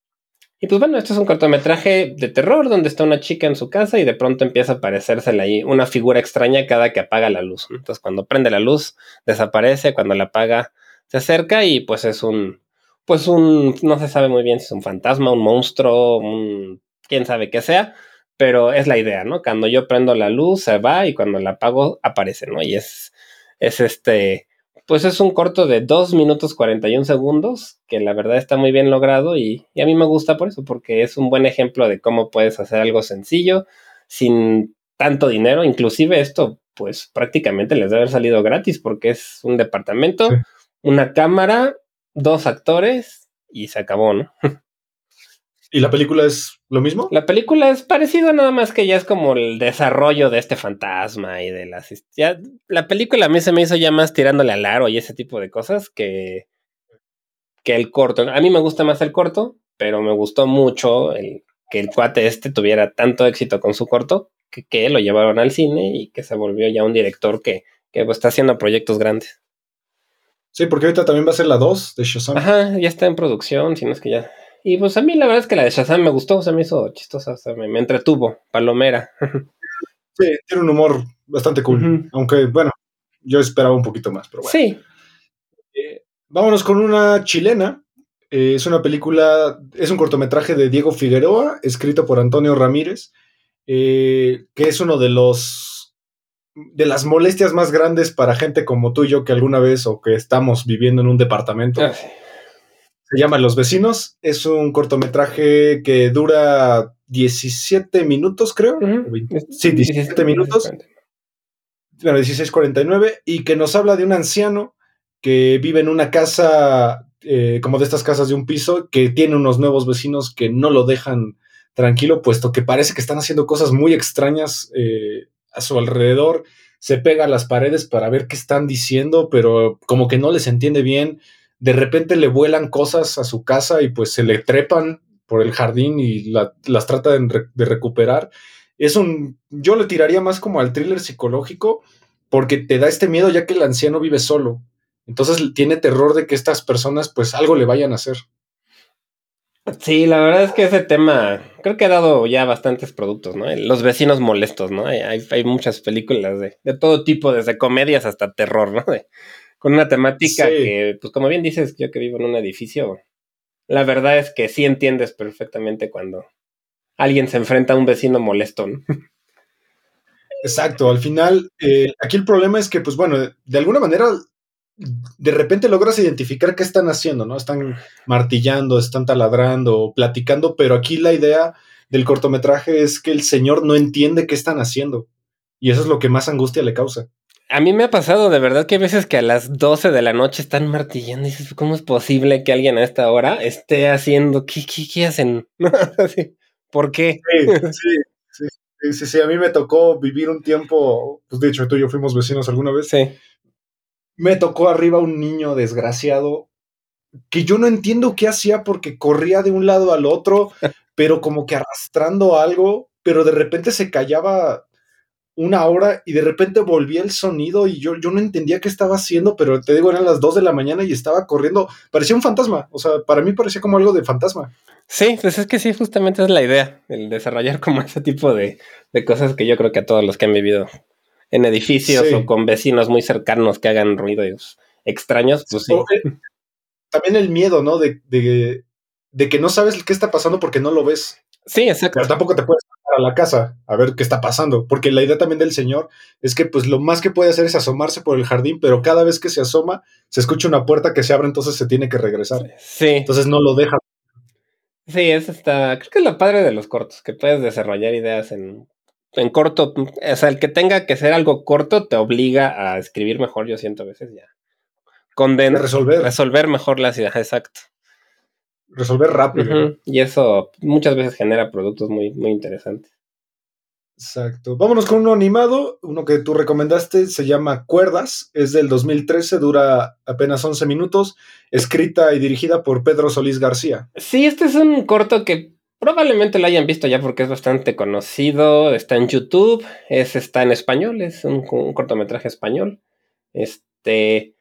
Y pues bueno, esto es un cortometraje de terror donde está una chica en su casa y de pronto empieza a aparecérsela ahí una figura extraña cada que apaga la luz. Entonces cuando prende la luz desaparece, cuando la apaga se acerca y pues es un, pues un, no se sabe muy bien si es un fantasma, un monstruo, un, quién sabe qué sea, pero es la idea, ¿no? Cuando yo prendo la luz se va y cuando la apago aparece, ¿no? Y es, es este, pues es un corto de 2 minutos 41 segundos, que la verdad está muy bien logrado y, y, a mí me gusta por eso, porque es un buen ejemplo de cómo puedes hacer algo sencillo, sin tanto dinero, inclusive esto pues prácticamente les debe haber salido gratis porque es un departamento, una cámara, dos actores y se acabó, ¿no? ¿Y la película es lo mismo? La película es parecido, nada más que ya es como el desarrollo de este fantasma y de las... Ya, la película a mí se me hizo ya más tirándole al aro y ese tipo de cosas que, que el corto. A mí me gusta más el corto, pero me gustó mucho el, que el cuate este tuviera tanto éxito con su corto que, que lo llevaron al cine y que se volvió ya un director que, que pues, está haciendo proyectos grandes. Sí, porque ahorita también va a ser la 2 de Shazam. Ajá, ya está en producción, si no es que ya. Y pues a mí la verdad es que la de Shazam me gustó, se me hizo chistosa, o sea, me, me, entretuvo, palomera. sí, tiene un humor bastante cool, uh -huh. aunque bueno, yo esperaba un poquito más, pero bueno. Sí. Eh, vámonos con una chilena. Eh, es una película, es un cortometraje de Diego Figueroa, escrito por Antonio Ramírez, eh, que es uno de los de las molestias más grandes para gente como tú y yo que alguna vez o que estamos viviendo en un departamento. Ah. Se llama Los Vecinos. Es un cortometraje que dura 17 minutos, creo. Uh -huh. Sí, 17 minutos. Bueno, 16.49. Y que nos habla de un anciano que vive en una casa, eh, como de estas casas de un piso, que tiene unos nuevos vecinos que no lo dejan tranquilo, puesto que parece que están haciendo cosas muy extrañas eh, a su alrededor, se pega a las paredes para ver qué están diciendo, pero como que no les entiende bien. De repente le vuelan cosas a su casa y pues se le trepan por el jardín y la, las trata de, recuperar. Es un, yo le tiraría más como al thriller psicológico porque te da este miedo ya que el anciano vive solo. Entonces tiene terror de que estas personas pues algo le vayan a hacer. Sí, la verdad es que ese tema creo que ha dado ya bastantes productos, ¿no? Los vecinos molestos, ¿no? Hay, muchas películas de, todo tipo, desde comedias hasta terror, ¿no? Con una temática sí. que, pues como bien dices, yo que vivo en un edificio, la verdad es que sí entiendes perfectamente cuando alguien se enfrenta a un vecino molesto, ¿no? Exacto, al final, eh, aquí el problema es que, pues bueno, de alguna manera de repente logras identificar qué están haciendo, ¿no? Están martillando, están taladrando, platicando, pero aquí la idea del cortometraje es que el señor no entiende qué están haciendo. Y eso es lo que más angustia le causa. A mí me ha pasado de verdad que hay veces que a las 12 de la noche están martillando y dices, ¿cómo es posible que alguien a esta hora esté haciendo? ¿Qué, qué, qué hacen? ¿Por qué? Sí, sí, sí, sí, sí, a mí me tocó vivir un tiempo, pues de hecho tú y yo fuimos vecinos alguna vez. Sí me tocó arriba un niño desgraciado que yo no entiendo qué hacía porque corría de un lado al otro, pero como que arrastrando algo, pero de repente se callaba una hora y de repente volvía el sonido y yo, yo no entendía qué estaba haciendo, pero te digo, eran las 2 de la mañana y estaba corriendo, parecía un fantasma, o sea, para mí parecía como algo de fantasma. Sí, pues es que sí, justamente es la idea, el desarrollar como ese tipo de, de cosas que yo creo que a todos los que han vivido en edificios sí. o con vecinos muy cercanos que hagan ruidos extraños, pues sí. También el miedo, ¿no? De, de, de, que no sabes qué está pasando porque no lo ves. Sí, exacto. Pero tampoco te puedes a la casa a ver qué está pasando, porque la idea también del señor es que pues lo más que puede hacer es asomarse por el jardín, pero cada vez que se asoma se escucha una puerta que se abre, entonces se tiene que regresar. Sí. Entonces no lo deja. Sí, eso está, creo que es lo padre de los cortos, que puedes desarrollar ideas en en corto, o sea, el que tenga que ser algo corto te obliga a escribir mejor, yo siento a veces ya. Conden resolver. Resolver mejor las ideas, exacto. Resolver rápido. Uh -huh. Y eso muchas veces genera productos muy, muy interesantes. Exacto. Vámonos con uno animado, uno que tú recomendaste, se llama Cuerdas, es del 2013, dura apenas 11 minutos, escrita y dirigida por Pedro Solís García. Sí, este es un corto que Probablemente lo hayan visto ya porque es bastante conocido, está en YouTube, es, está en español, es un, un, cortometraje español. Este,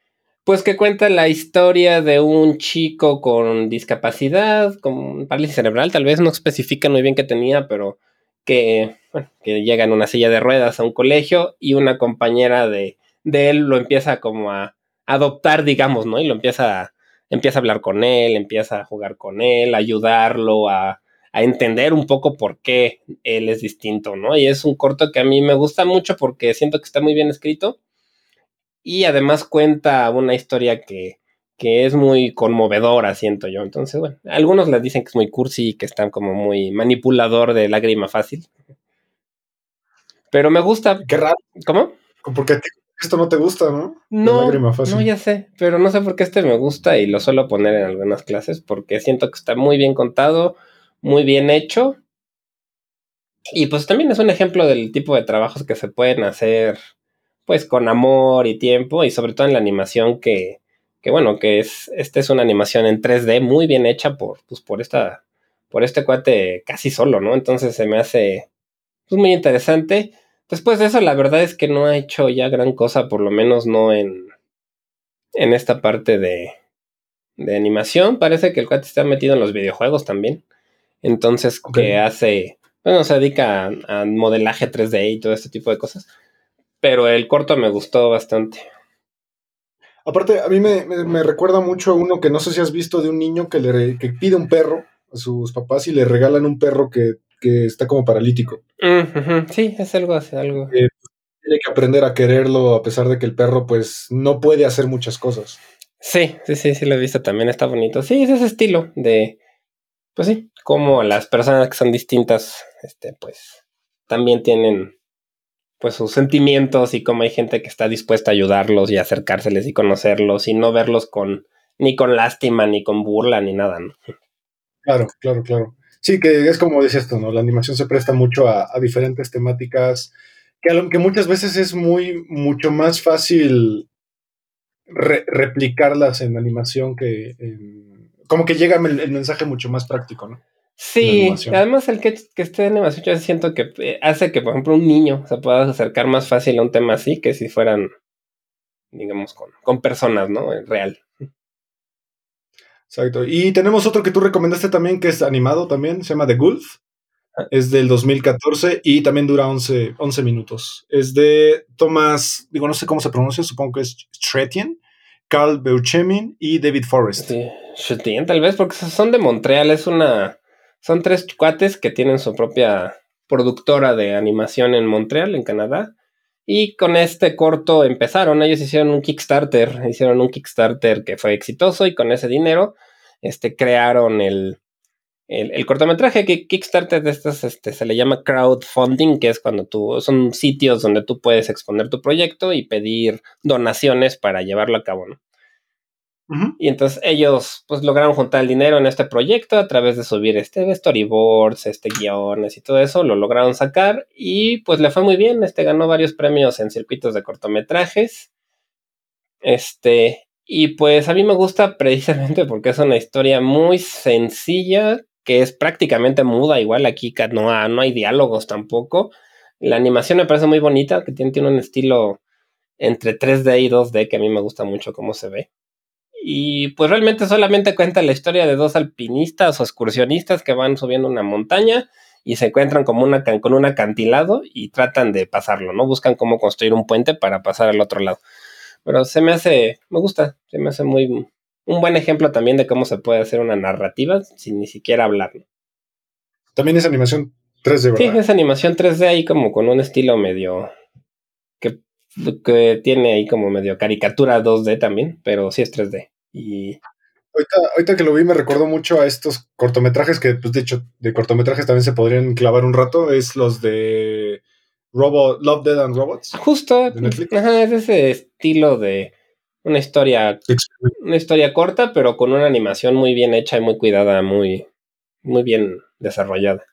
pues que cuenta la historia de un chico con discapacidad, con parálisis cerebral, tal vez no especifica muy bien qué tenía, pero que, bueno, que llega en una silla de ruedas a un colegio y una compañera de, de él lo empieza como a adoptar, digamos, ¿no? Y lo empieza a empieza a hablar con él, empieza a jugar con él, a ayudarlo a, a entender un poco por qué él es distinto, ¿no? Y es un corto que a mí me gusta mucho porque siento que está muy bien escrito y además cuenta una historia que, que es muy conmovedora, siento yo. Entonces, bueno, algunos les dicen que es muy cursi y que está como muy manipulador de lágrima fácil. Pero me gusta. Qué raro. ¿Cómo? Porque esto no te gusta, ¿no? No, no, ya sé, pero no sé por qué este me gusta y lo suelo poner en algunas clases porque siento que está muy bien contado, muy bien hecho. Y pues también es un ejemplo del tipo de trabajos que se pueden hacer pues con amor y tiempo y sobre todo en la animación que, que bueno, que es, esta es una animación en 3D muy bien hecha por, pues por esta, por este cuate casi solo, ¿no? Entonces se me hace pues, muy interesante. Después de eso, la verdad es que no ha hecho ya gran cosa, por lo menos no en, en esta parte de, de animación. Parece que el cuate está metido en los videojuegos también. Entonces, que hace, bueno, se dedica a, modelaje 3D y todo este tipo de cosas. Pero el corto me gustó bastante. Aparte, a mí me, recuerda mucho a uno que no sé si has visto de un niño que le que pide un perro a sus papás y le regalan un perro que que está como paralítico. Sí, es algo así, algo. tiene que aprender a quererlo a pesar de que el perro pues no puede hacer muchas cosas. Sí, sí, sí, sí lo he visto también, está bonito. Sí, es ese estilo de, pues sí, como las personas que son distintas, este, pues también tienen pues sus sentimientos y como hay gente que está dispuesta a ayudarlos y acercárseles y conocerlos y no verlos con ni con lástima, ni con burla, ni nada, ¿no? Claro, claro, claro. Sí, que es como dices esto, ¿no? La animación se presta mucho a, diferentes temáticas que, que, muchas veces es muy, mucho más fácil replicarlas en animación que como que llega el, mensaje mucho más práctico, ¿no? Sí, además el que, esté en animación yo siento que eh, hace que, por ejemplo, un niño se pueda acercar más fácil a un tema así que si fueran, digamos, con, con personas, ¿no? Real. Exacto. Y tenemos otro que tú recomendaste también, que es animado también, se llama The Gulf. Ah. Es del 2014 y también dura 11, 11 minutos. Es de Thomas, digo, no sé cómo se pronuncia, supongo que es Stretian, Carl Beuchemin y David Forrest. Sí, tal vez, porque son de Montreal, es una... Son tres cuates que tienen su propia productora de animación en Montreal, en Canadá. Y con este corto empezaron, ellos hicieron un Kickstarter, hicieron un Kickstarter que fue exitoso y con ese dinero este, crearon el, el, cortometraje que Kickstarter de estas este, se le llama crowdfunding, que es cuando tú, son sitios donde tú puedes exponer tu proyecto y pedir donaciones para llevarlo a cabo, ¿no? Y entonces ellos pues lograron juntar el dinero en este proyecto a través de subir este storyboards, este guiones y todo eso, lo lograron sacar y pues le fue muy bien, este ganó varios premios en circuitos de cortometrajes. Este, y pues a mí me gusta precisamente porque es una historia muy sencilla, que es prácticamente muda, igual aquí no, no hay diálogos tampoco. La animación me parece muy bonita, que tiene, tiene un estilo entre 3D y 2D que a mí me gusta mucho cómo se ve. Y pues realmente solamente cuenta la historia de dos alpinistas o excursionistas que van subiendo una montaña y se encuentran como una, con un acantilado y tratan de pasarlo, ¿no? Buscan cómo construir un puente para pasar al otro lado. Pero se me hace, me gusta, se me hace muy, un buen ejemplo también de cómo se puede hacer una narrativa sin ni siquiera hablar. También es animación 3D, ¿verdad? Sí, es animación 3D ahí como con un estilo medio que tiene ahí como medio caricatura 2D también, pero sí es 3D. Y Ahorita, que lo vi me recordó mucho a estos cortometrajes que, pues de hecho, de cortometrajes también se podrían clavar un rato. Es los de Robot, Love, Dead and Robots. Justo. Ajá, es ese estilo de una historia, una historia corta, pero con una animación muy bien hecha y muy cuidada, muy, muy bien desarrollada.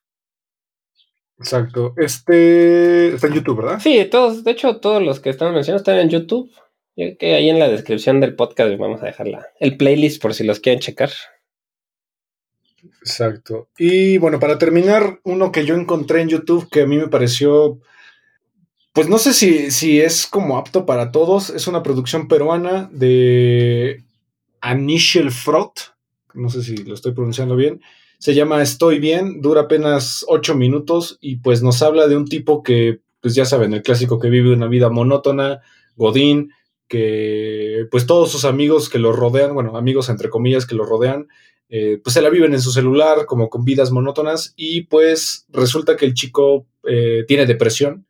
Exacto. Este está en YouTube, ¿verdad? Sí, todos, de hecho, todos los que estamos mencionando están en YouTube. que ahí en la descripción del podcast vamos a dejar el playlist por si los quieren checar. Exacto. Y bueno, para terminar, uno que yo encontré en YouTube que a mí me pareció, pues no sé si, si es como apto para todos, es una producción peruana de Anichel Frot, no sé si lo estoy pronunciando bien, se llama Estoy bien, dura apenas ocho minutos y pues nos habla de un tipo que, pues ya saben, el clásico que vive una vida monótona, godín, que pues todos sus amigos que lo rodean, bueno, amigos entre comillas que lo rodean, eh, pues se la viven en su celular como con vidas monótonas y pues resulta que el chico eh, tiene depresión,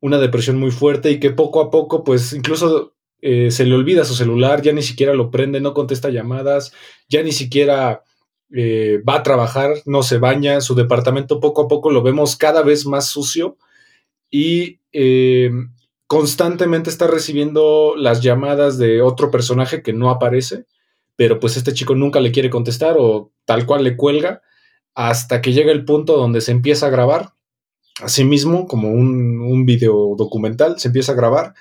una depresión muy fuerte y que poco a poco pues incluso eh, se le olvida su celular, ya ni siquiera lo prende, no contesta llamadas, ya ni siquiera va a trabajar, no se baña, su departamento poco a poco lo vemos cada vez más sucio y constantemente está recibiendo las llamadas de otro personaje que no aparece pero pues este chico nunca le quiere contestar o tal cual le cuelga hasta que llega el punto donde se empieza a grabar, así mismo como un, un video documental, se empieza a grabar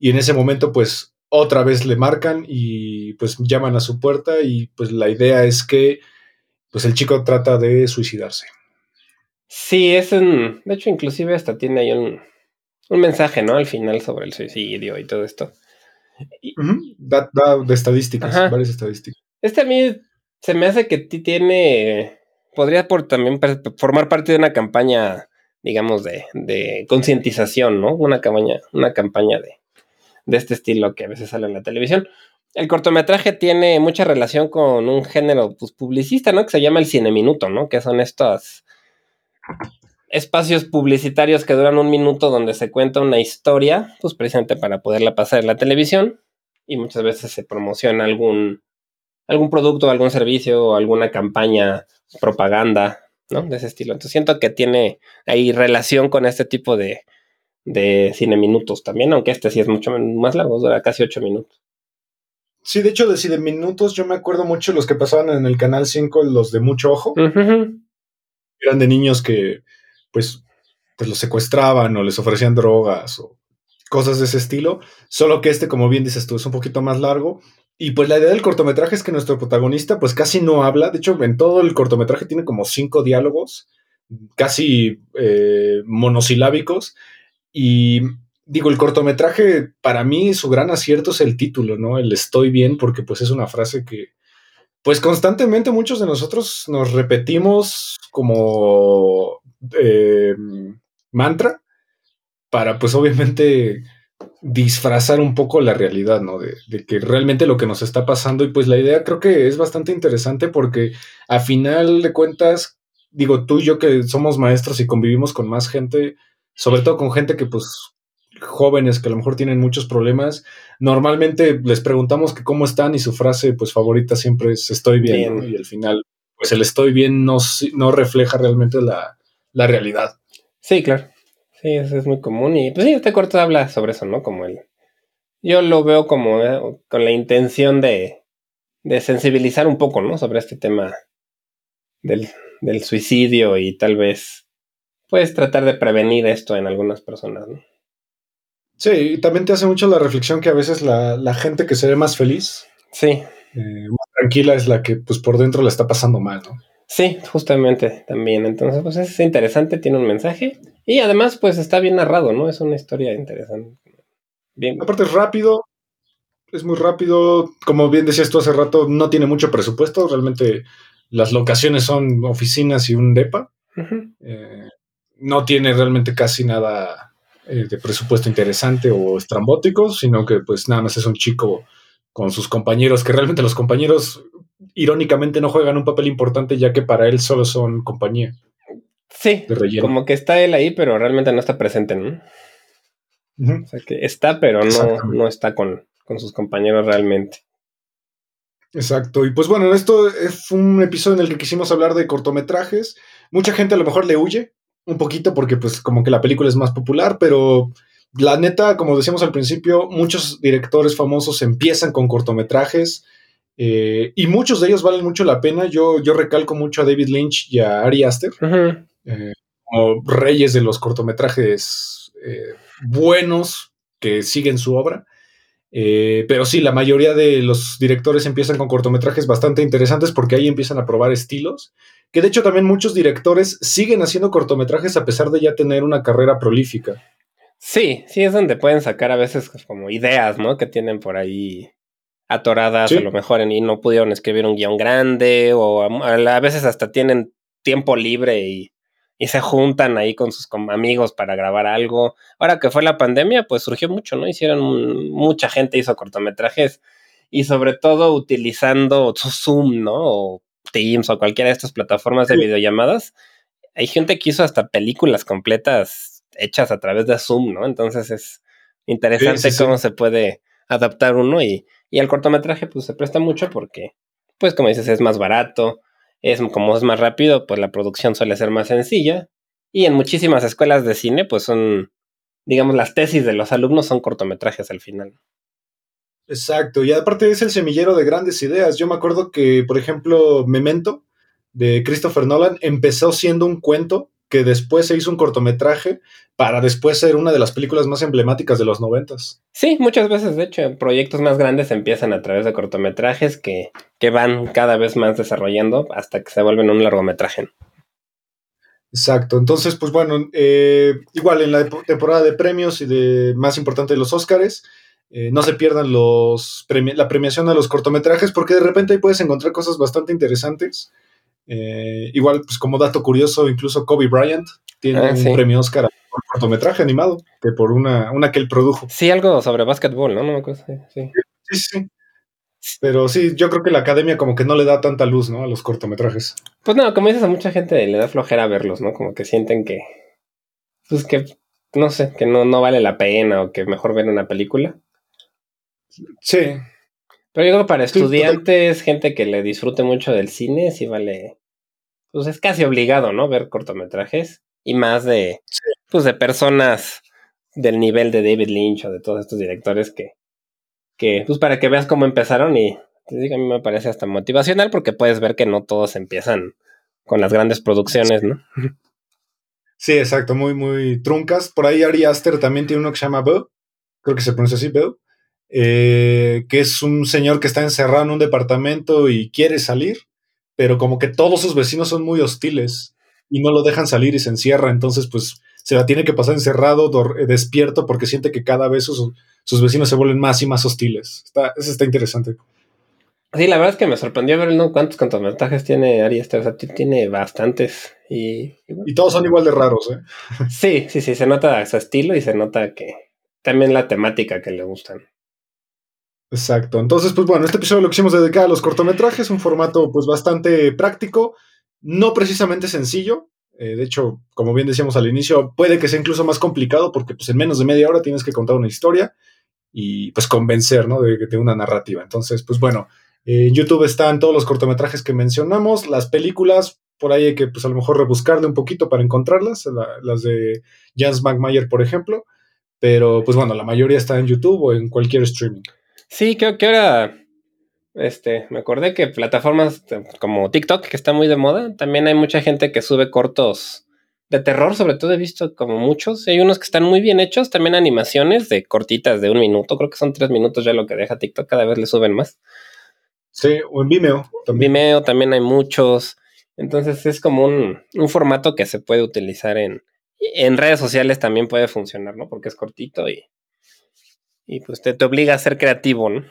y en ese momento pues otra vez le marcan y pues llaman a su puerta y pues la idea es que pues el chico trata de suicidarse. Sí, es un... De hecho, inclusive hasta tiene ahí un, un mensaje, ¿no? Al final sobre el suicidio y todo esto da, de estadísticas, varias estadísticas. Este a mí se me hace que tiene. Podría por también formar parte de una campaña, digamos, de, de concientización, ¿no? Una campaña, una campaña de, de este estilo que a veces sale en la televisión. El cortometraje tiene mucha relación con un género pues, publicista, ¿no? Que se llama el cine minuto, ¿no? Que son estos espacios publicitarios que duran un minuto donde se cuenta una historia, pues precisamente para poderla pasar en la televisión y muchas veces se promociona algún, algún producto, algún servicio alguna campaña, propaganda, ¿no? De ese estilo. Entonces siento que tiene ahí relación con este tipo de, de cine minutos también, aunque este sí es mucho más largo, dura casi ocho minutos. Sí, de hecho, de minutos yo me acuerdo mucho los que pasaban en el Canal 5, los de mucho ojo. Eran de niños que pues, pues los secuestraban o les ofrecían drogas o cosas de ese estilo. Solo que este, como bien dices tú, es un poquito más largo. Y pues la idea del cortometraje es que nuestro protagonista pues casi no habla. De hecho, en todo el cortometraje tiene como cinco diálogos, casi eh, monosilábicos. Y digo, el cortometraje para mí su gran acierto es el título, ¿no? El estoy bien, porque pues es una frase que pues constantemente muchos de nosotros nos repetimos como eh, mantra para pues obviamente disfrazar un poco la realidad, ¿no? De, que realmente lo que nos está pasando y pues la idea creo que es bastante interesante porque a final de cuentas, digo tú y yo que somos maestros y convivimos con más gente, sobre todo con gente que pues jóvenes que a lo mejor tienen muchos problemas, normalmente les preguntamos que cómo están y su frase pues favorita siempre es estoy bien, y al final pues el estoy bien no, no refleja realmente la, la realidad. Sí, claro. Sí, eso es muy común. Y pues sí, este corto habla sobre eso, ¿no? Como el. Yo lo veo como eh, con la intención de, de sensibilizar un poco, ¿no? Sobre este tema del, del suicidio y tal vez, pues, tratar de prevenir esto en algunas personas, ¿no? Sí, y también te hace mucho la reflexión que a veces la, la gente que se ve más feliz, sí. Eh, más tranquila, es la que, pues, por dentro la está pasando mal, ¿no? Sí, justamente también. Entonces, pues es interesante, tiene un mensaje y además, pues está bien narrado, ¿no? Es una historia interesante. Bien. Aparte es rápido, es muy rápido. Como bien decías tú hace rato, no tiene mucho presupuesto. Realmente las locaciones son oficinas y un DEPA. Eh, no tiene realmente casi nada eh, de presupuesto interesante o estrambótico, sino que pues nada más es un chico con sus compañeros, que realmente los compañeros irónicamente no juegan un papel importante ya que para él solo son compañía. Sí, como que está él ahí, pero realmente no está presente, ¿no? O sea que está, pero no, no está con, sus compañeros realmente. Exacto. Y pues bueno, esto es un episodio en el que quisimos hablar de cortometrajes. Mucha gente a lo mejor le huye un poquito porque pues como que la película es más popular, pero la neta, como decíamos al principio, muchos directores famosos empiezan con cortometrajes eh, y muchos de ellos valen mucho la pena. Yo, yo recalco mucho a David Lynch y a Ari Aster eh, como reyes de los cortometrajes eh, buenos que siguen su obra. pero sí, la mayoría de los directores empiezan con cortometrajes bastante interesantes porque ahí empiezan a probar estilos. Que de hecho también muchos directores siguen haciendo cortometrajes a pesar de ya tener una carrera prolífica. Sí, sí, es donde pueden sacar a veces como ideas, ¿no? Que tienen por ahí atoradas a lo mejor y no pudieron escribir un guion grande o a, veces hasta tienen tiempo libre y y se juntan ahí con sus amigos para grabar algo. Ahora que fue la pandemia, pues surgió mucho, ¿no? Hicieron, mucha gente hizo cortometrajes y sobre todo utilizando Zoom, ¿no? O Teams o cualquiera de estas plataformas de videollamadas. Hay gente que hizo hasta películas completas hechas a través de Zoom, ¿no? Entonces es interesante cómo se puede adaptar uno y, y el cortometraje pues se presta mucho porque, pues como dices, es más barato, es como es más rápido, pues la producción suele ser más sencilla. Y en muchísimas escuelas de cine, pues son, digamos, las tesis de los alumnos son cortometrajes al final. Exacto, y aparte es el semillero de grandes ideas. Yo me acuerdo que, por ejemplo, Memento de Christopher Nolan empezó siendo un cuento que después se hizo un cortometraje para después ser una de las películas más emblemáticas de los noventas. Sí, muchas veces, de hecho, proyectos más grandes empiezan a través de cortometrajes que, que van cada vez más desarrollando hasta que se vuelven un largometraje. Exacto, entonces, pues bueno, eh, igual en la temporada de premios y de más importante de los Óscares, eh, no se pierdan los la premiación de los cortometrajes porque de repente ahí puedes encontrar cosas bastante interesantes. Eh, igual, pues como dato curioso, incluso Kobe Bryant tiene ah, un premio Oscar por cortometraje animado, que por una, una que él produjo. Sí, algo sobre básquetbol, ¿no? no sí. sí, sí. Pero sí, yo creo que la academia como que no le da tanta luz, ¿no? A los cortometrajes. Pues no, como dices, a mucha gente le da flojera verlos, ¿no? Como que sienten que, pues que, no sé, que no, no vale la pena o que mejor ven una película. Sí. Pero digo, para estudiantes, gente que le disfrute mucho del cine, sí vale. Pues es casi obligado, ¿no? Ver cortometrajes. Y más de. Pues de personas del nivel de David Lynch o de todos estos directores que. que pues para que veas cómo empezaron y. Te digo, a mí me parece hasta motivacional porque puedes ver que no todos empiezan con las grandes producciones, ¿no? Sí, exacto, muy, muy truncas. Por ahí Ari Aster también tiene uno que se llama Bill. Creo que se pronuncia así, Bill eh, que es un señor que está encerrado en un departamento y quiere salir, pero como que todos sus vecinos son muy hostiles y no lo dejan salir y se encierra, entonces pues se la tiene que pasar encerrado, eh, despierto, porque siente que cada vez sus, vecinos se vuelven más y más hostiles. Está, eso está interesante. Sí, la verdad es que me sorprendió ver ¿no? cuántos cortometrajes tiene Ari O sea, tiene bastantes. Y, y, todos son igual de raros, ¿eh? Sí, sí, sí. Se nota su estilo y se nota que también la temática que le gustan. Exacto. Entonces, pues bueno, este episodio lo quisimos dedicar a los cortometrajes, un formato pues bastante práctico, no precisamente sencillo. Eh, de hecho, como bien decíamos al inicio, puede que sea incluso más complicado porque pues en menos de media hora tienes que contar una historia y pues convencer, ¿no? De, de una narrativa. Entonces, pues bueno, en YouTube están todos los cortometrajes que mencionamos, las películas, por ahí hay que pues a lo mejor rebuscarle un poquito para encontrarlas, las de Jans McMayer, por ejemplo, pero pues bueno, la mayoría está en YouTube o en cualquier streaming. Sí, creo que ahora. Este, me acordé que plataformas como TikTok, que está muy de moda, también hay mucha gente que sube cortos de terror, sobre todo he visto como muchos. Hay unos que están muy bien hechos, también animaciones de cortitas de un minuto, creo que son tres minutos ya lo que deja TikTok, cada vez le suben más. Sí, o en Vimeo. También. Vimeo también hay muchos. Entonces es como un, un formato que se puede utilizar en, en redes sociales también puede funcionar, ¿no? Porque es cortito y, y pues te, te obliga a ser creativo, ¿no?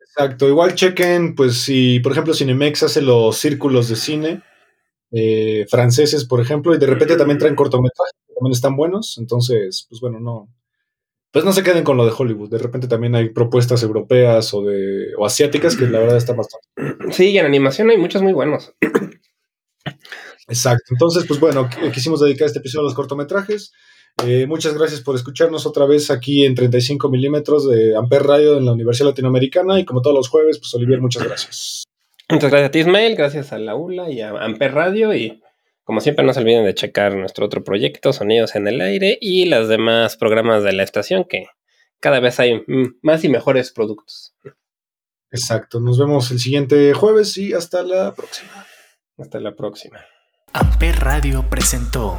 Exacto, igual chequen, pues si por ejemplo Cinemex hace los círculos de cine eh, franceses, por ejemplo, y de repente también traen cortometrajes, que también están buenos, entonces, pues bueno, no, pues no se queden con lo de Hollywood, de repente también hay propuestas europeas o de o asiáticas que la verdad están bastante. Sí, y en animación hay muchos muy buenos. Exacto, entonces, pues bueno, quisimos dedicar este episodio a los cortometrajes. Eh, muchas gracias por escucharnos otra vez aquí en 35 milímetros de Amper Radio en la Universidad Latinoamericana y como todos los jueves, pues Olivier, muchas gracias. Muchas gracias a ti Ismael, gracias a la ULA y a Amper Radio y como siempre no se olviden de checar nuestro otro proyecto, Sonidos en el Aire y los demás programas de la estación que cada vez hay más y mejores productos. Exacto, nos vemos el siguiente jueves y hasta la próxima. Hasta la próxima. Amper Radio presentó